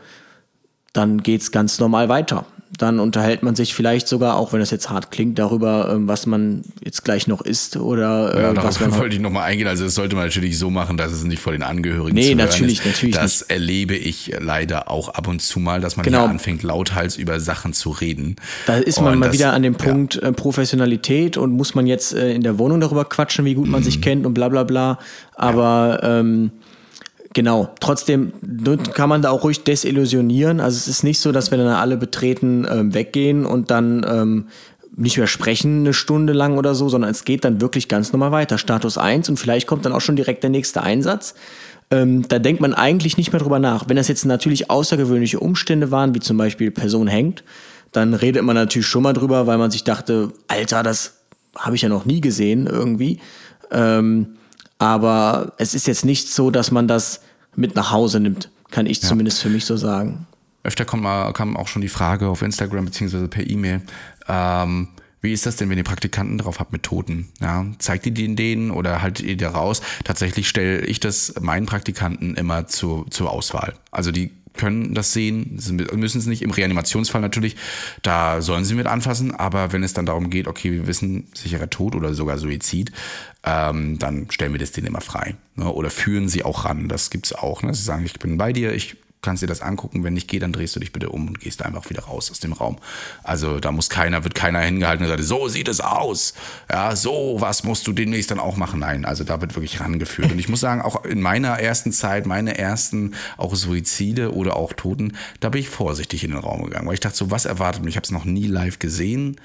dann geht's ganz normal weiter. Dann unterhält man sich vielleicht sogar, auch wenn das jetzt hart klingt, darüber, ähm, was man jetzt gleich noch isst oder äh, Ja, was man darauf wollte ich nochmal eingehen. Also das sollte man natürlich so machen, dass es nicht vor den Angehörigen Nee, zu hören natürlich, ist. natürlich Das erlebe ich leider auch ab und zu mal, dass man Genau. hier anfängt, lauthals über Sachen zu reden. Da ist man Und mal das- wieder an dem ja. Punkt äh, Professionalität und muss man jetzt äh, in der Wohnung darüber quatschen, wie gut man Mhm. sich kennt und bla bla bla. Aber ähm, genau, trotzdem kann man da auch ruhig desillusionieren. Also es ist nicht so, dass wir dann alle betreten ähm, weggehen und dann ähm, nicht mehr sprechen eine Stunde lang oder so, sondern es geht dann wirklich ganz normal weiter. Status 1 und vielleicht kommt dann auch schon direkt der nächste Einsatz. Ähm, da denkt man eigentlich nicht mehr drüber nach. Wenn das jetzt natürlich außergewöhnliche Umstände waren, wie zum Beispiel Person hängt, dann redet man natürlich schon mal drüber, weil man sich dachte, Alter, das habe ich ja noch nie gesehen irgendwie. Ähm, aber es ist jetzt nicht so, dass man das mit nach Hause nimmt, kann ich zumindest für mich so sagen. Öfter kommt mal, kam auch schon die Frage auf Instagram beziehungsweise per E-Mail, ähm, wie ist das denn, wenn ihr Praktikanten drauf habt mit Toten? Ja, zeigt ihr den denen oder haltet ihr die raus? Tatsächlich stelle ich das meinen Praktikanten immer zu, zur Auswahl. Also die können das sehen, müssen es nicht im Reanimationsfall natürlich, da sollen sie mit anfassen, aber wenn es dann darum geht, okay, wir wissen sicherer Tod oder sogar Suizid, ähm, dann stellen wir das denen immer frei. Ne? Oder führen sie auch ran, das gibt's auch. Ne? Sie sagen, ich bin bei dir, ich kannst dir das angucken, wenn nicht geht, dann drehst du dich bitte um und gehst einfach wieder raus aus dem Raum. Also da muss keiner, wird keiner hingehalten und sagt, so sieht es aus. Ja, so was musst du demnächst dann auch machen. Nein, also da wird wirklich rangeführt. Und ich muss sagen, auch in meiner ersten Zeit, meine ersten auch Suizide oder auch Toten, da bin ich vorsichtig in den Raum gegangen, weil ich dachte so, was erwartet mich? Ich habe es noch nie live gesehen.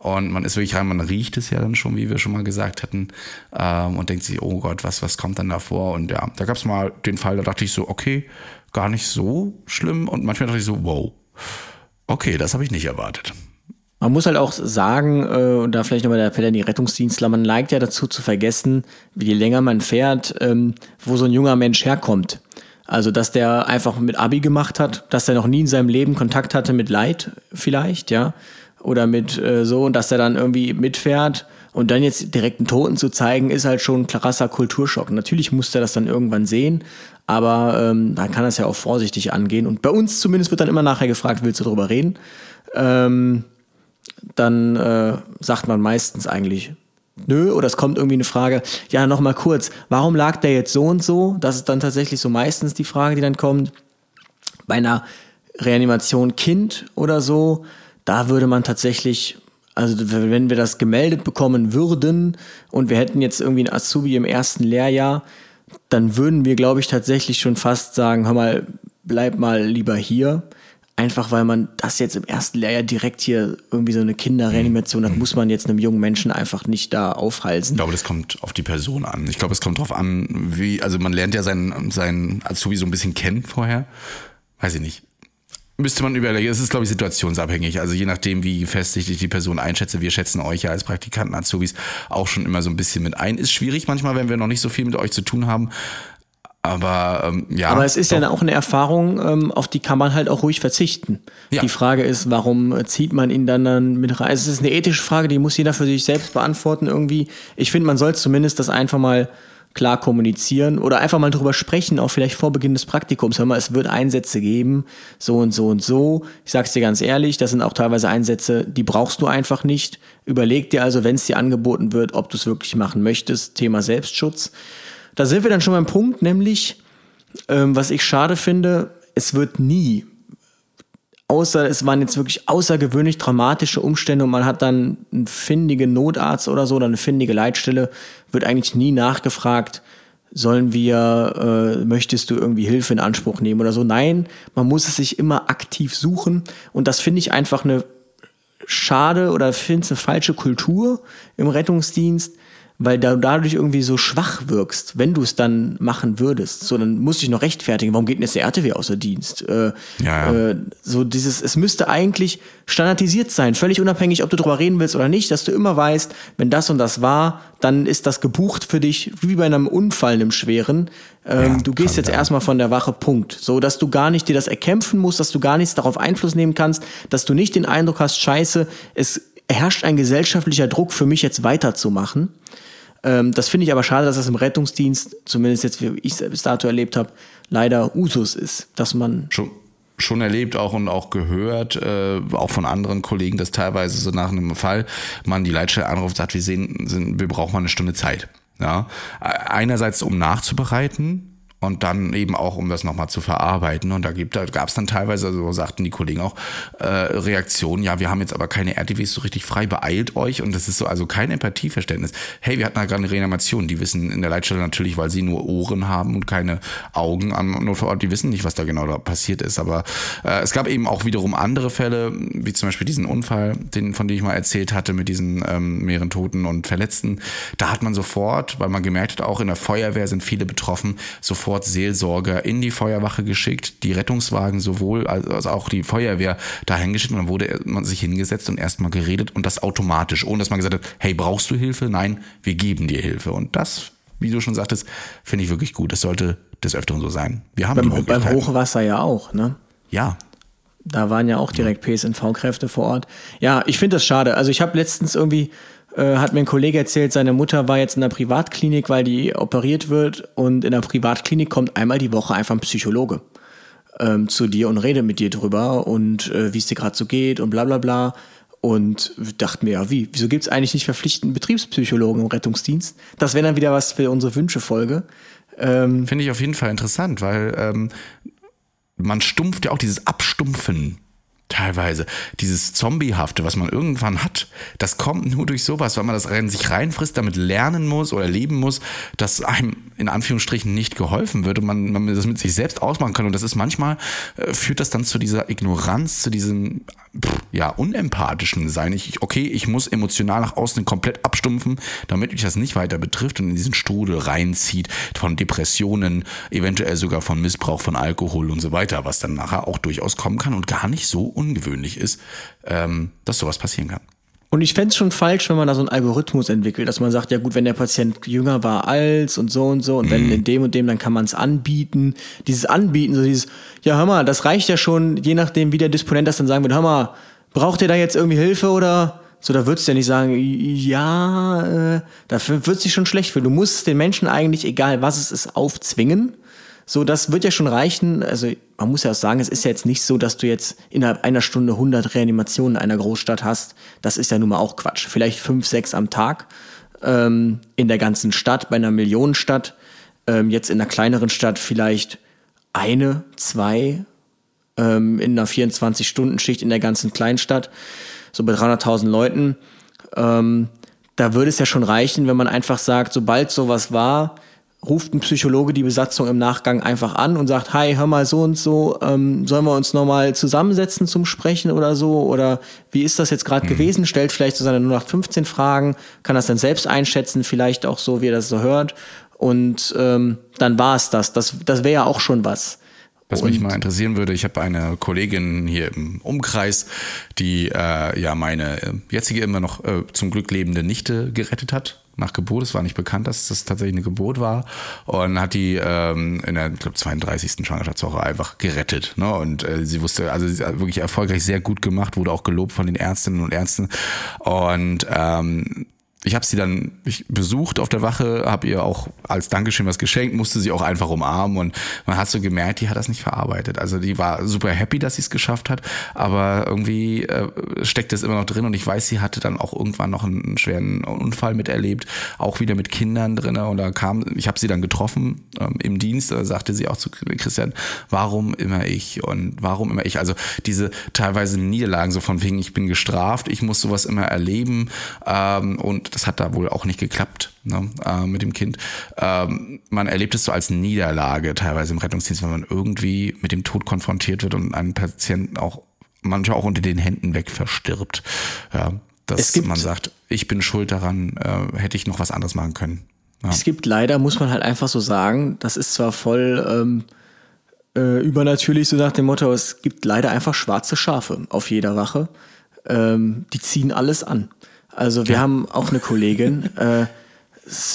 Und man ist wirklich rein, man riecht es ja dann schon, wie wir schon mal gesagt hatten, ähm, und denkt sich, oh Gott, was, was kommt dann da vor? Und ja, da gab es mal den Fall, da dachte ich so, okay, gar nicht so schlimm. Und manchmal dachte ich so, wow, okay, das habe ich nicht erwartet. Man muss halt auch sagen, äh, und da vielleicht nochmal der Appell an die Rettungsdienstler, man neigt ja dazu zu vergessen, wie je länger man fährt, ähm, wo so ein junger Mensch herkommt. Also, dass der einfach mit Abi gemacht hat, dass er noch nie in seinem Leben Kontakt hatte mit Leid, vielleicht, ja. Oder mit äh, so, und dass er dann irgendwie mitfährt und dann jetzt direkt einen Toten zu zeigen, ist halt schon ein krasser Kulturschock. Natürlich muss er das dann irgendwann sehen, aber ähm, dann kann das ja auch vorsichtig angehen. Und bei uns zumindest wird dann immer nachher gefragt, willst du darüber reden? Ähm, dann äh, sagt man meistens eigentlich nö, oder es kommt irgendwie eine Frage, ja, nochmal kurz, warum lag der jetzt so und so? Das ist dann tatsächlich so meistens die Frage, die dann kommt. Bei einer Reanimation Kind oder so, da würde man tatsächlich, also wenn wir das gemeldet bekommen würden und wir hätten jetzt irgendwie einen Azubi im ersten Lehrjahr, dann würden wir, glaube ich, tatsächlich schon fast sagen, hör mal, bleib mal lieber hier. Einfach weil man das jetzt im ersten Lehrjahr direkt hier irgendwie so eine Kinderreanimation hat, muss man jetzt einem jungen Menschen einfach nicht da aufhalsen. Ich glaube, das kommt auf die Person an. Ich glaube, es kommt drauf an, wie, also man lernt ja seinen, seinen Azubi so ein bisschen kennen vorher. Weiß ich nicht. Müsste man überlegen. Es ist, glaube ich, situationsabhängig. Also je nachdem, wie fest ich die Person einschätze. Wir schätzen euch ja als Praktikanten, Azubis auch schon immer so ein bisschen mit ein. Ist schwierig manchmal, wenn wir noch nicht so viel mit euch zu tun haben. Aber ähm, ja. Aber es ist ja doch. auch eine Erfahrung, ähm, auf die kann man halt auch ruhig verzichten. Ja. Die Frage ist, warum zieht man ihn dann, dann mit rein? Es ist eine ethische Frage, die muss jeder für sich selbst beantworten irgendwie. Ich finde, man soll zumindest das einfach mal klar kommunizieren oder einfach mal drüber sprechen, auch vielleicht vor Beginn des Praktikums. Hör mal, es wird Einsätze geben, so und so und so. Ich sag's dir ganz ehrlich, das sind auch teilweise Einsätze, die brauchst du einfach nicht. Überleg dir also, wenn es dir angeboten wird, ob du es wirklich machen möchtest. Thema Selbstschutz. Da sind wir dann schon beim Punkt, nämlich, ähm, was ich schade finde, es wird nie, außer es waren jetzt wirklich außergewöhnlich dramatische Umstände und man hat dann einen findigen Notarzt oder so oder eine findige Leitstelle, wird eigentlich nie nachgefragt, sollen wir, äh, möchtest du irgendwie Hilfe in Anspruch nehmen oder so. Nein, man muss es sich immer aktiv suchen und das finde ich einfach eine schade oder finde es eine falsche Kultur im Rettungsdienst, weil du dadurch irgendwie so schwach wirkst, wenn du es dann machen würdest. So, dann musst du dich noch rechtfertigen. Warum geht denn jetzt der RTW außer Dienst? Äh, Ja, ja. Äh, so dieses, es müsste eigentlich standardisiert sein, völlig unabhängig, ob du drüber reden willst oder nicht, dass du immer weißt, wenn das und das war, dann ist das gebucht für dich, wie bei einem Unfall, einem schweren. Ähm, Ja, du gehst jetzt erstmal von der Wache, Punkt. So, dass du gar nicht dir das erkämpfen musst, dass du gar nichts darauf Einfluss nehmen kannst, dass du nicht den Eindruck hast, scheiße, es herrscht ein gesellschaftlicher Druck für mich jetzt weiterzumachen. Ähm, das finde ich aber schade, dass das im Rettungsdienst, zumindest jetzt wie ich es bis dato erlebt habe, leider Usus ist, dass man Schon, schon erlebt auch und auch gehört, äh, auch von anderen Kollegen, dass teilweise so nach einem Fall man die Leitstelle anruft, sagt, wir sehen, sind, wir brauchen mal eine Stunde Zeit. Ja, einerseits um nachzubereiten, und dann eben auch, um das nochmal zu verarbeiten. Und da, gibt, da gab es dann teilweise, so sagten die Kollegen auch, äh, Reaktionen, ja, wir haben jetzt aber keine RTWs so richtig frei, beeilt euch. Und das ist so, also kein Empathieverständnis. Hey, wir hatten da gerade eine Reanimation. Die wissen in der Leitstelle natürlich, weil sie nur Ohren haben und keine Augen am Notfallort, die wissen nicht, was da genau da passiert ist. Aber äh, es gab eben auch wiederum andere Fälle, wie zum Beispiel diesen Unfall, den, von dem ich mal erzählt hatte, mit diesen ähm, mehreren Toten und Verletzten. Da hat man sofort, weil man gemerkt hat, auch in der Feuerwehr sind viele betroffen, sofort sofort Seelsorger in die Feuerwache geschickt, die Rettungswagen sowohl als auch die Feuerwehr dahin geschickt und dann wurde man sich hingesetzt und erstmal geredet und das automatisch, ohne dass man gesagt hat, hey, brauchst du Hilfe? Nein, wir geben dir Hilfe. Und das, wie du schon sagtest, finde ich wirklich gut. Das sollte des Öfteren so sein. Wir haben beim, beim Hochwasser ja auch, ne? Ja, da waren ja auch direkt PSNV-Kräfte vor Ort. Ja, ich finde das schade. Also ich habe letztens irgendwie äh, hat mir ein Kollege erzählt, seine Mutter war jetzt in der Privatklinik, weil die operiert wird und in der Privatklinik kommt einmal die Woche einfach ein Psychologe ähm, zu dir und redet mit dir drüber und äh, wie es dir gerade so geht und bla bla bla. Und dachte mir, ja, wie? Wieso gibt es eigentlich nicht verpflichtenden Betriebspsychologen im Rettungsdienst? Das wäre dann wieder was für unsere Wünschefolge. Ähm, Finde ich auf jeden Fall interessant, weil ähm, man stumpft ja auch dieses Abstumpfen teilweise. Dieses Zombiehafte, was man irgendwann hat, das kommt nur durch sowas, weil man das rein, sich reinfrisst, damit lernen muss oder leben muss, dass einem in Anführungsstrichen nicht geholfen wird und man, man das mit sich selbst ausmachen kann. Und das ist manchmal, äh, führt das dann zu dieser Ignoranz, zu diesem ja, unempathischen Sein. Ich, okay, ich muss emotional nach außen komplett abstumpfen, damit mich das nicht weiter betrifft und in diesen Strudel reinzieht von Depressionen, eventuell sogar von Missbrauch von Alkohol und so weiter, was dann nachher auch durchaus kommen kann und gar nicht so ungewöhnlich ist, ähm, dass sowas passieren kann. Und ich fände es schon falsch, wenn man da so einen Algorithmus entwickelt, dass man sagt, ja gut, wenn der Patient jünger war als und so und so und wenn mhm. in dem und dem, dann kann man es anbieten. Dieses Anbieten, so dieses, ja hör mal, das reicht ja schon, je nachdem, wie der Disponent das dann sagen wird, hör mal, braucht ihr da jetzt irgendwie Hilfe oder so, da würdest du ja nicht sagen, ja, äh, dafür wird sich schon schlecht fühlen. Du musst den Menschen eigentlich, egal was es ist, aufzwingen. So, das wird ja schon reichen. Also man muss ja auch sagen, es ist ja jetzt nicht so, dass du jetzt innerhalb einer Stunde 100 Reanimationen in einer Großstadt hast. Das ist ja nun mal auch Quatsch. Vielleicht fünf, sechs am Tag ähm, in der ganzen Stadt, bei einer Millionenstadt. Ähm, jetzt in einer kleineren Stadt vielleicht eine, zwei ähm, in einer 24-Stunden-Schicht in der ganzen Kleinstadt, so bei 300.000 Leuten. Ähm, da würde es ja schon reichen, wenn man einfach sagt, sobald sowas war, ruft ein Psychologe die Besatzung im Nachgang einfach an und sagt, hi, hör mal so und so, ähm, sollen wir uns nochmal zusammensetzen zum Sprechen oder so? Oder wie ist das jetzt gerade mhm. gewesen? Stellt vielleicht so seine 0815 Fragen, kann das dann selbst einschätzen, vielleicht auch so, wie er das so hört. Und ähm, dann war es das. Das, das wäre ja auch schon was. Was mich mal interessieren würde, ich habe eine Kollegin hier im Umkreis, die äh, ja meine äh, jetzige immer noch äh, zum Glück lebende Nichte gerettet hat nach Geburt. Es war nicht bekannt, dass das tatsächlich eine Geburt war. Und hat die ähm, in der, ich glaube, 32. Schwangerschaftswoche einfach gerettet. Ne? Und äh, sie wusste, also sie hat wirklich erfolgreich sehr gut gemacht, wurde auch gelobt von den Ärztinnen und Ärzten. Und ähm, ich habe sie dann besucht auf der Wache, habe ihr auch als Dankeschön was geschenkt, musste sie auch einfach umarmen und man hat so gemerkt, die hat das nicht verarbeitet. Also die war super happy, dass sie es geschafft hat, aber irgendwie äh, steckt es immer noch drin und ich weiß, sie hatte dann auch irgendwann noch einen schweren Unfall miterlebt, auch wieder mit Kindern drin und da kam, ich habe sie dann getroffen ähm, im Dienst, da sagte sie auch zu Christian, warum immer ich und warum immer ich? Also diese teilweise Niederlagen so von wegen, ich bin gestraft, ich muss sowas immer erleben ähm, und das hat da wohl auch nicht geklappt ne, äh, mit dem Kind. Ähm, man erlebt es so als Niederlage teilweise im Rettungsdienst, wenn man irgendwie mit dem Tod konfrontiert wird und einen Patienten auch manchmal auch unter den Händen weg verstirbt. Ja, dass man sagt, ich bin schuld daran, äh, hätte ich noch was anderes machen können. Ja. Es gibt leider, muss man halt einfach so sagen, das ist zwar voll ähm, äh, übernatürlich, so nach dem Motto, es gibt leider einfach schwarze Schafe auf jeder Wache. Ähm, die ziehen alles an. Also wir ja. haben auch eine Kollegin, äh,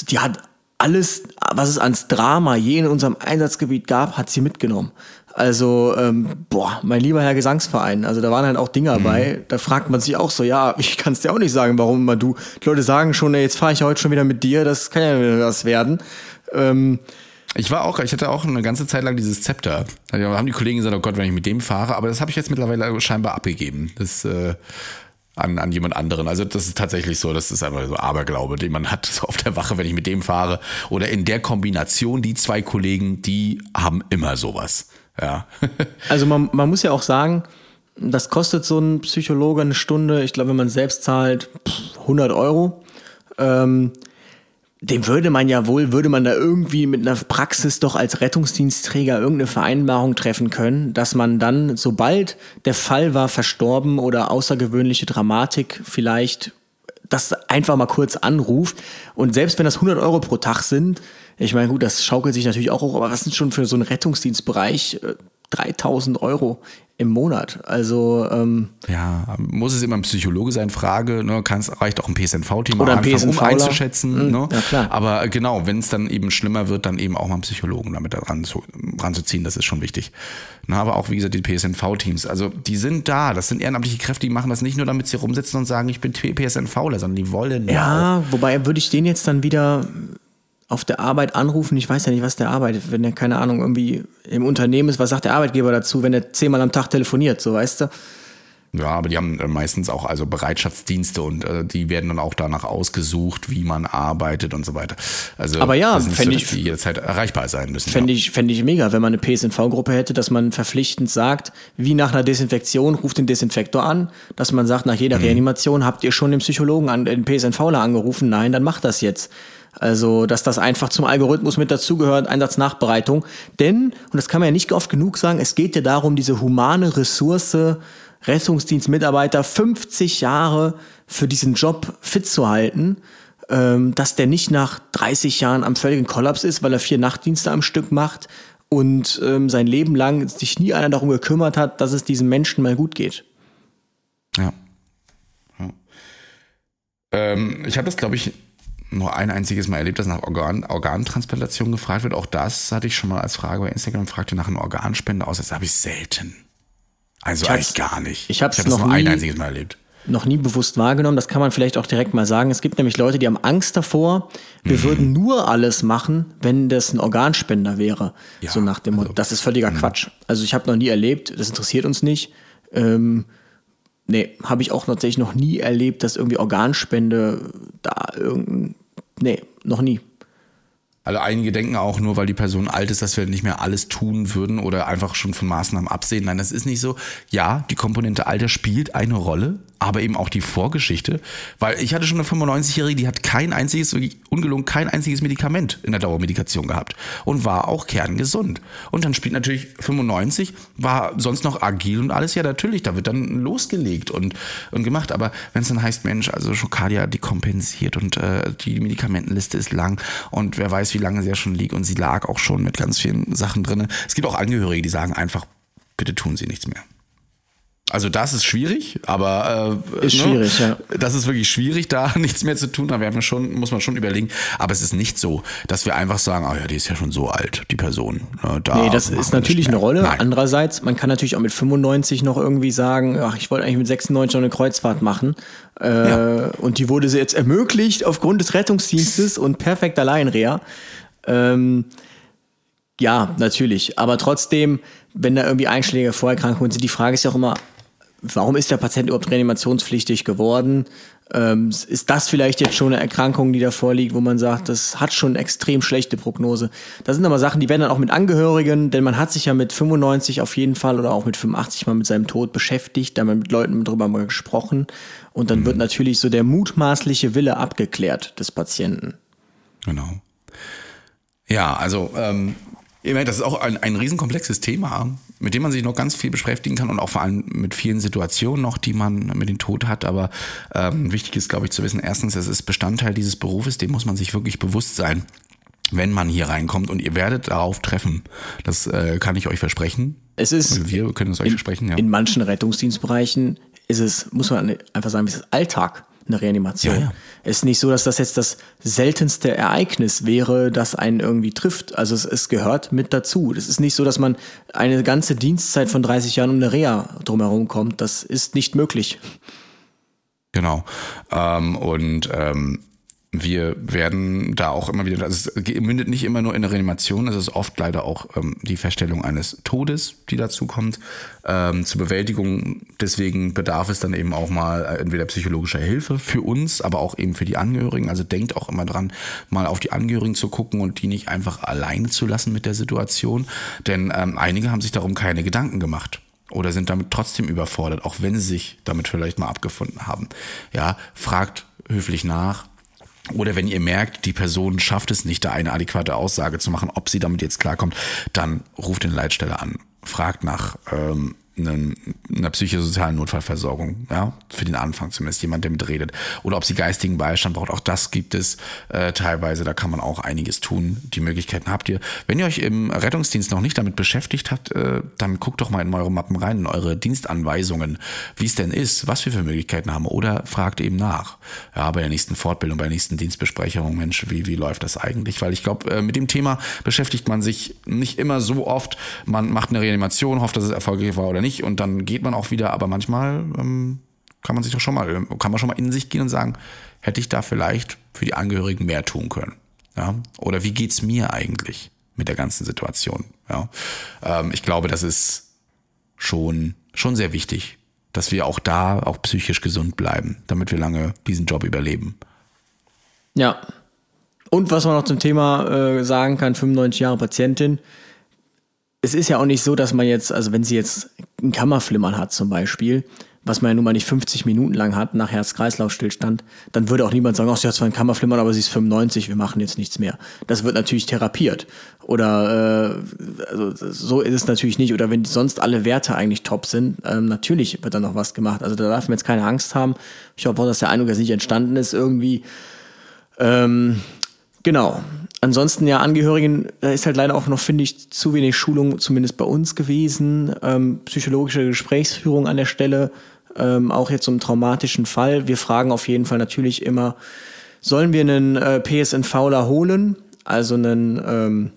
die hat alles, was es ans Drama je in unserem Einsatzgebiet gab, hat sie mitgenommen. Also, ähm, boah, mein lieber Herr Gesangsverein, also da waren halt auch Dinge mhm. dabei, da fragt man sich auch so, ja, ich kann es dir auch nicht sagen, warum immer du. Die Leute sagen schon, ey, jetzt fahre ich heute schon wieder mit dir, das kann ja wieder was werden. Ähm, Ich war auch, ich hatte auch eine ganze Zeit lang dieses Zepter. Da haben die Kollegen gesagt, oh Gott, wenn ich mit dem fahre, aber das habe ich jetzt mittlerweile scheinbar abgegeben. Das äh, an, an jemand anderen. Also das ist tatsächlich so, das ist einfach so Aberglaube, den man hat so auf der Wache, wenn ich mit dem fahre. Oder in der Kombination, die zwei Kollegen, die haben immer sowas. Ja. Also man, man muss ja auch sagen, das kostet so ein Psychologe eine Stunde, ich glaube, wenn man selbst zahlt, 100 Euro. Ähm, dem würde man ja wohl, würde man da irgendwie mit einer Praxis doch als Rettungsdienstträger irgendeine Vereinbarung treffen können, dass man dann, sobald der Fall war verstorben oder außergewöhnliche Dramatik vielleicht, das einfach mal kurz anruft. Und selbst wenn das 100 Euro pro Tag sind, ich meine, gut, das schaukelt sich natürlich auch hoch, aber was sind schon für so einen Rettungsdienstbereich 3000 äh, Euro im Monat. Also ähm, ja, muss es immer ein Psychologe sein? Frage. Ne, kann's, reicht auch ein PSNV-Team oder ein PSNV um einzuschätzen. Mhm, ne? ja. Aber genau, wenn es dann eben schlimmer wird, dann eben auch mal einen Psychologen damit dran zu, ranzuziehen. Das ist schon wichtig. Na, aber auch wie gesagt die PSNV-Teams. Also die sind da. Das sind ehrenamtliche Kräfte. Die machen das nicht nur, damit sie rumsitzen und sagen, ich bin PSNVler, sondern die wollen ja. Ja, wobei würde ich den jetzt dann wieder auf der Arbeit anrufen, ich weiß ja nicht, was der arbeitet, wenn er, keine Ahnung, irgendwie im Unternehmen ist, was sagt der Arbeitgeber dazu, wenn er zehnmal am Tag telefoniert, so weißt du? Ja, aber die haben äh, meistens auch also Bereitschaftsdienste und äh, die werden dann auch danach ausgesucht, wie man arbeitet und so weiter. Also aber ja, fände so, ich, die jederzeit erreichbar sein müssen. Fände ja. ich, fänd ich mega, wenn man eine PSNV-Gruppe hätte, dass man verpflichtend sagt, wie nach einer Desinfektion, ruft den Desinfektor an, dass man sagt, nach jeder mhm. Reanimation habt ihr schon den Psychologen an, den PSNVler angerufen, nein, dann macht das jetzt. Also, dass das einfach zum Algorithmus mit dazugehört, Einsatznachbereitung. Denn, und das kann man ja nicht oft genug sagen, es geht ja darum, diese humane Ressource, Rettungsdienstmitarbeiter 50 Jahre für diesen Job fit zu halten, ähm, dass der nicht nach 30 Jahren am völligen Kollaps ist, weil er vier Nachtdienste am Stück macht und ähm, sein Leben lang sich nie einer darum gekümmert hat, dass es diesem Menschen mal gut geht. Ja. ja. Ähm, ich habe das, glaube ich, nur ein einziges Mal erlebt, dass nach Organ, Organtransplantation gefragt wird. Auch das hatte ich schon mal als Frage bei Instagram, fragte nach einer Organspende aus. Das habe ich selten. Also eigentlich gar nicht. Ich habe es noch nur nie, ein einziges Mal erlebt. Noch nie bewusst wahrgenommen. Das kann man vielleicht auch direkt mal sagen. Es gibt nämlich Leute, die haben Angst davor. Wir mhm. würden nur alles machen, wenn das ein Organspender wäre. Ja, so nach dem Motto. Also, das ist völliger mh. Quatsch. Also ich habe noch nie erlebt. Das interessiert uns nicht. Ähm, nee, habe ich auch tatsächlich noch nie erlebt, dass irgendwie Organspende da irgendein Nee, noch nie. Also einige denken auch nur, weil die Person alt ist, dass wir nicht mehr alles tun würden oder einfach schon von Maßnahmen absehen. Nein, das ist nicht so. Ja, die Komponente Alter spielt eine Rolle, aber eben auch die Vorgeschichte. Weil ich hatte schon eine 95-Jährige, die hat kein einziges, wirklich ungelungen, kein einziges Medikament in der Dauermedikation gehabt und war auch kerngesund. Und dann spielt natürlich 95, war sonst noch agil und alles. Ja, natürlich, da wird dann losgelegt und, und gemacht. Aber wenn es dann heißt, Mensch, also Schokadia, die kompensiert und äh, die Medikamentenliste ist lang und wer weiß, wie lange sie ja schon liegt und sie lag auch schon mit ganz vielen Sachen drin. Es gibt auch Angehörige, die sagen einfach, bitte tun Sie nichts mehr. Also das ist schwierig, aber äh, ist ne? schwierig, ja. Das ist wirklich schwierig, da nichts mehr zu tun. Da werden wir schon, muss man schon überlegen. Aber es ist nicht so, dass wir einfach sagen, oh ja, die ist ja schon so alt, die Person. Ne, da nee, das ist natürlich eine Rolle. Nein. Andererseits, man kann natürlich auch mit 95 noch irgendwie sagen, ach, ich wollte eigentlich mit 96 noch eine Kreuzfahrt machen. Äh, ja. Und die wurde sie jetzt ermöglicht aufgrund des Rettungsdienstes und perfekter Laienreha. Ähm, ja, natürlich. Aber trotzdem, wenn da irgendwie Einschläge, Vorerkrankungen sind, die Frage ist ja auch immer, warum ist der Patient überhaupt reanimationspflichtig geworden? Ähm, ist das vielleicht jetzt schon eine Erkrankung, die da vorliegt, wo man sagt, das hat schon eine extrem schlechte Prognose? Das sind aber Sachen, die werden dann auch mit Angehörigen, denn man hat sich ja mit 95 auf jeden Fall oder auch mit 85 mal mit seinem Tod beschäftigt, da haben wir mit Leuten drüber mal gesprochen und dann mhm. wird natürlich so der mutmaßliche Wille abgeklärt des Patienten. Genau. Ja, also ähm, das ist auch ein, ein riesenkomplexes Thema, mit dem man sich noch ganz viel beschäftigen kann und auch vor allem mit vielen Situationen noch, die man mit dem Tod hat. Aber ähm, wichtig ist, glaube ich, zu wissen, erstens, es ist Bestandteil dieses Berufes, dem muss man sich wirklich bewusst sein, wenn man hier reinkommt und ihr werdet darauf treffen. Das äh, kann ich euch versprechen. Es ist. Wir können es euch in, versprechen, ja. In manchen Rettungsdienstbereichen ist es, muss man einfach sagen, es ist Alltag eine Reanimation. Ja, ja. Es ist nicht so, dass das jetzt das seltenste Ereignis wäre, das einen irgendwie trifft. Also es, es gehört mit dazu. Es ist nicht so, dass man eine ganze Dienstzeit von 30 Jahren um eine Reha drumherum kommt. Das ist nicht möglich. Genau. Ähm, und ähm, wir werden da auch immer wieder, also es mündet nicht immer nur in der Reanimation, es ist oft leider auch ähm, die Feststellung eines Todes, die dazu kommt. Ähm, zur Bewältigung deswegen bedarf es dann eben auch mal äh, entweder psychologischer Hilfe für uns, aber auch eben für die Angehörigen. Also denkt auch immer dran, mal auf die Angehörigen zu gucken und die nicht einfach alleine zu lassen mit der Situation. Denn ähm, einige haben sich darum keine Gedanken gemacht oder sind damit trotzdem überfordert, auch wenn sie sich damit vielleicht mal abgefunden haben. Ja, fragt höflich nach, oder wenn ihr merkt, die Person schafft es nicht, da eine adäquate Aussage zu machen, ob sie damit jetzt klarkommt, dann ruft den Leitstelle an, fragt nach ähm, einer psychosozialen Notfallversorgung, ja, für den Anfang zumindest, jemand, der mitredet. Oder ob sie geistigen Beistand braucht, auch das gibt es äh, teilweise, da kann man auch einiges tun. Die Möglichkeiten habt ihr. Wenn ihr euch im Rettungsdienst noch nicht damit beschäftigt habt, äh, dann guckt doch mal in eure Mappen rein, in eure Dienstanweisungen, wie es denn ist, was wir für Möglichkeiten haben. Oder fragt eben nach. Ja, bei der nächsten Fortbildung, bei der nächsten Dienstbesprechung, Mensch, wie, wie läuft das eigentlich? Weil ich glaube, äh, mit dem Thema beschäftigt man sich nicht immer so oft. Man macht eine Reanimation, hofft, dass es erfolgreich war oder nicht und dann geht man auch wieder, aber manchmal ähm, kann man sich doch schon mal, kann man schon mal in sich gehen und sagen, hätte ich da vielleicht für die Angehörigen mehr tun können? Ja? Oder wie geht's mir eigentlich mit der ganzen Situation? Ja? Ähm, ich glaube, das ist schon, schon sehr wichtig, dass wir auch da auch psychisch gesund bleiben, damit wir lange diesen Job überleben. Ja. Und was man noch zum Thema äh, sagen kann, 95 Jahre Patientin, es ist ja auch nicht so, dass man jetzt, also wenn sie jetzt ein Kammerflimmern hat zum Beispiel, was man ja nun mal nicht 50 Minuten lang hat nach Herz-Kreislauf-Stillstand, dann würde auch niemand sagen, ach, sie hat zwar ein Kammerflimmern, aber sie ist 95, wir machen jetzt nichts mehr. Das wird natürlich therapiert. Oder äh, also so ist es natürlich nicht. Oder wenn sonst alle Werte eigentlich top sind, ähm, natürlich wird dann noch was gemacht. Also da darf man jetzt keine Angst haben. Ich hoffe auch, dass der Eindruck jetzt nicht entstanden ist irgendwie. Ähm, genau. Ansonsten ja, Angehörigen, da ist halt leider auch noch, finde ich, zu wenig Schulung, zumindest bei uns gewesen. Ähm, psychologische Gesprächsführung an der Stelle, ähm, auch jetzt so einem traumatischen Fall. Wir fragen auf jeden Fall natürlich immer, sollen wir einen äh, PSNVler holen? Also einen, ähm,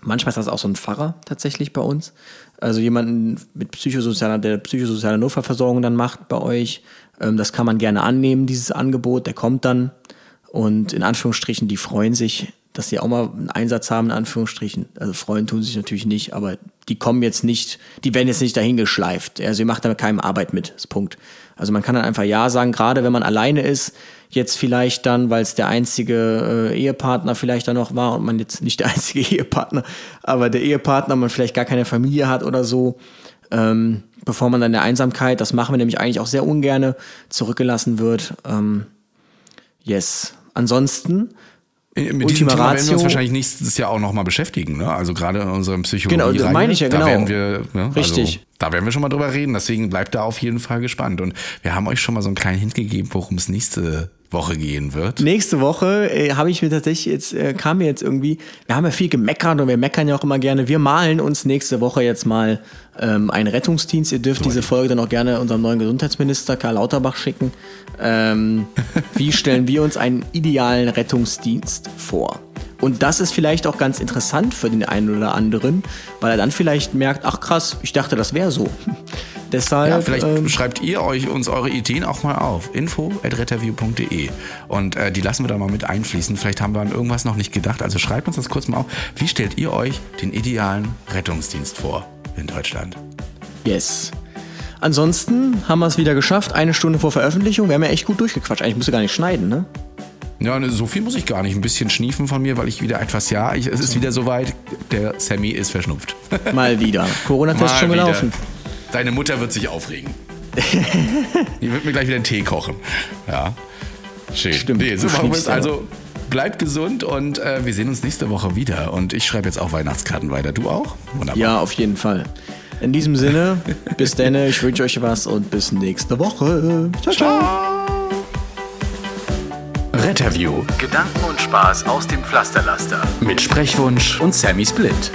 manchmal ist das auch so ein Pfarrer tatsächlich bei uns. Also jemanden mit psychosozialer, der psychosoziale Notfallversorgung dann macht bei euch. Ähm, das kann man gerne annehmen, dieses Angebot. Der kommt dann. Und in Anführungsstrichen, die freuen sich dass sie auch mal einen Einsatz haben, in Anführungsstrichen. Also freuen tun sich natürlich nicht, aber die kommen jetzt nicht, die werden jetzt nicht dahin geschleift. Also ihr macht damit keinem Arbeit mit, das Punkt. Also man kann dann einfach Ja sagen, gerade wenn man alleine ist, jetzt vielleicht dann, weil es der einzige äh, Ehepartner vielleicht dann noch war und man jetzt nicht der einzige Ehepartner, aber der Ehepartner, man vielleicht gar keine Familie hat oder so, ähm, bevor man dann der Einsamkeit, das machen wir nämlich eigentlich auch sehr ungerne, zurückgelassen wird. Ähm, yes. Ansonsten mit diesem Thema werden wir uns wahrscheinlich nächstes Jahr auch nochmal beschäftigen. Ne? Also gerade in unserem Psychologie. Genau, das meine ich ja, genau. Da werden wir, ne? Richtig. Also, da werden wir schon mal drüber reden. Deswegen bleibt da auf jeden Fall gespannt. Und wir haben euch schon mal so einen kleinen Hint gegeben, worum es nächste Woche gehen wird. Nächste Woche äh, habe ich mir tatsächlich jetzt, äh, kam mir jetzt irgendwie, wir haben ja viel gemeckert und wir meckern ja auch immer gerne. Wir malen uns nächste Woche jetzt mal ähm, einen Rettungsdienst. Ihr dürft diese Folge dann auch gerne unserem neuen Gesundheitsminister Karl Lauterbach schicken. Ähm, wie stellen wir uns einen idealen Rettungsdienst vor? Und das ist vielleicht auch ganz interessant für den einen oder anderen, weil er dann vielleicht merkt, ach krass, ich dachte, das wäre so. Deshalb, ja, vielleicht ähm, schreibt ihr euch uns eure Ideen auch mal auf. info.retterview.de Und äh, die lassen wir da mal mit einfließen. Vielleicht haben wir an irgendwas noch nicht gedacht. Also schreibt uns das kurz mal auf. Wie stellt ihr euch den idealen Rettungsdienst vor in Deutschland? Yes. Ansonsten haben wir es wieder geschafft. Eine Stunde vor Veröffentlichung. Wir haben ja echt gut durchgequatscht. Eigentlich musst du gar nicht schneiden, ne? Ja, ne, so viel muss ich gar nicht. Ein bisschen schniefen von mir, weil ich wieder etwas, ja, ich, es ist wieder soweit. Der Sammy ist verschnupft. Mal wieder. Corona-Test schon gelaufen. Wieder. Deine Mutter wird sich aufregen. Die wird mir gleich wieder einen Tee kochen. Ja. Schön. Stimmt. Nee, so machen wir es. Also bleibt gesund und äh, wir sehen uns nächste Woche wieder. Und ich schreibe jetzt auch Weihnachtskarten weiter. Du auch? Wunderbar. Ja, auf jeden Fall. In diesem Sinne, bis dann. Ich wünsche euch was und bis nächste Woche. Ciao, ciao. Retterview. Gedanken und Spaß aus dem Pflasterlaster. Mit Sprechwunsch und Sammy Split.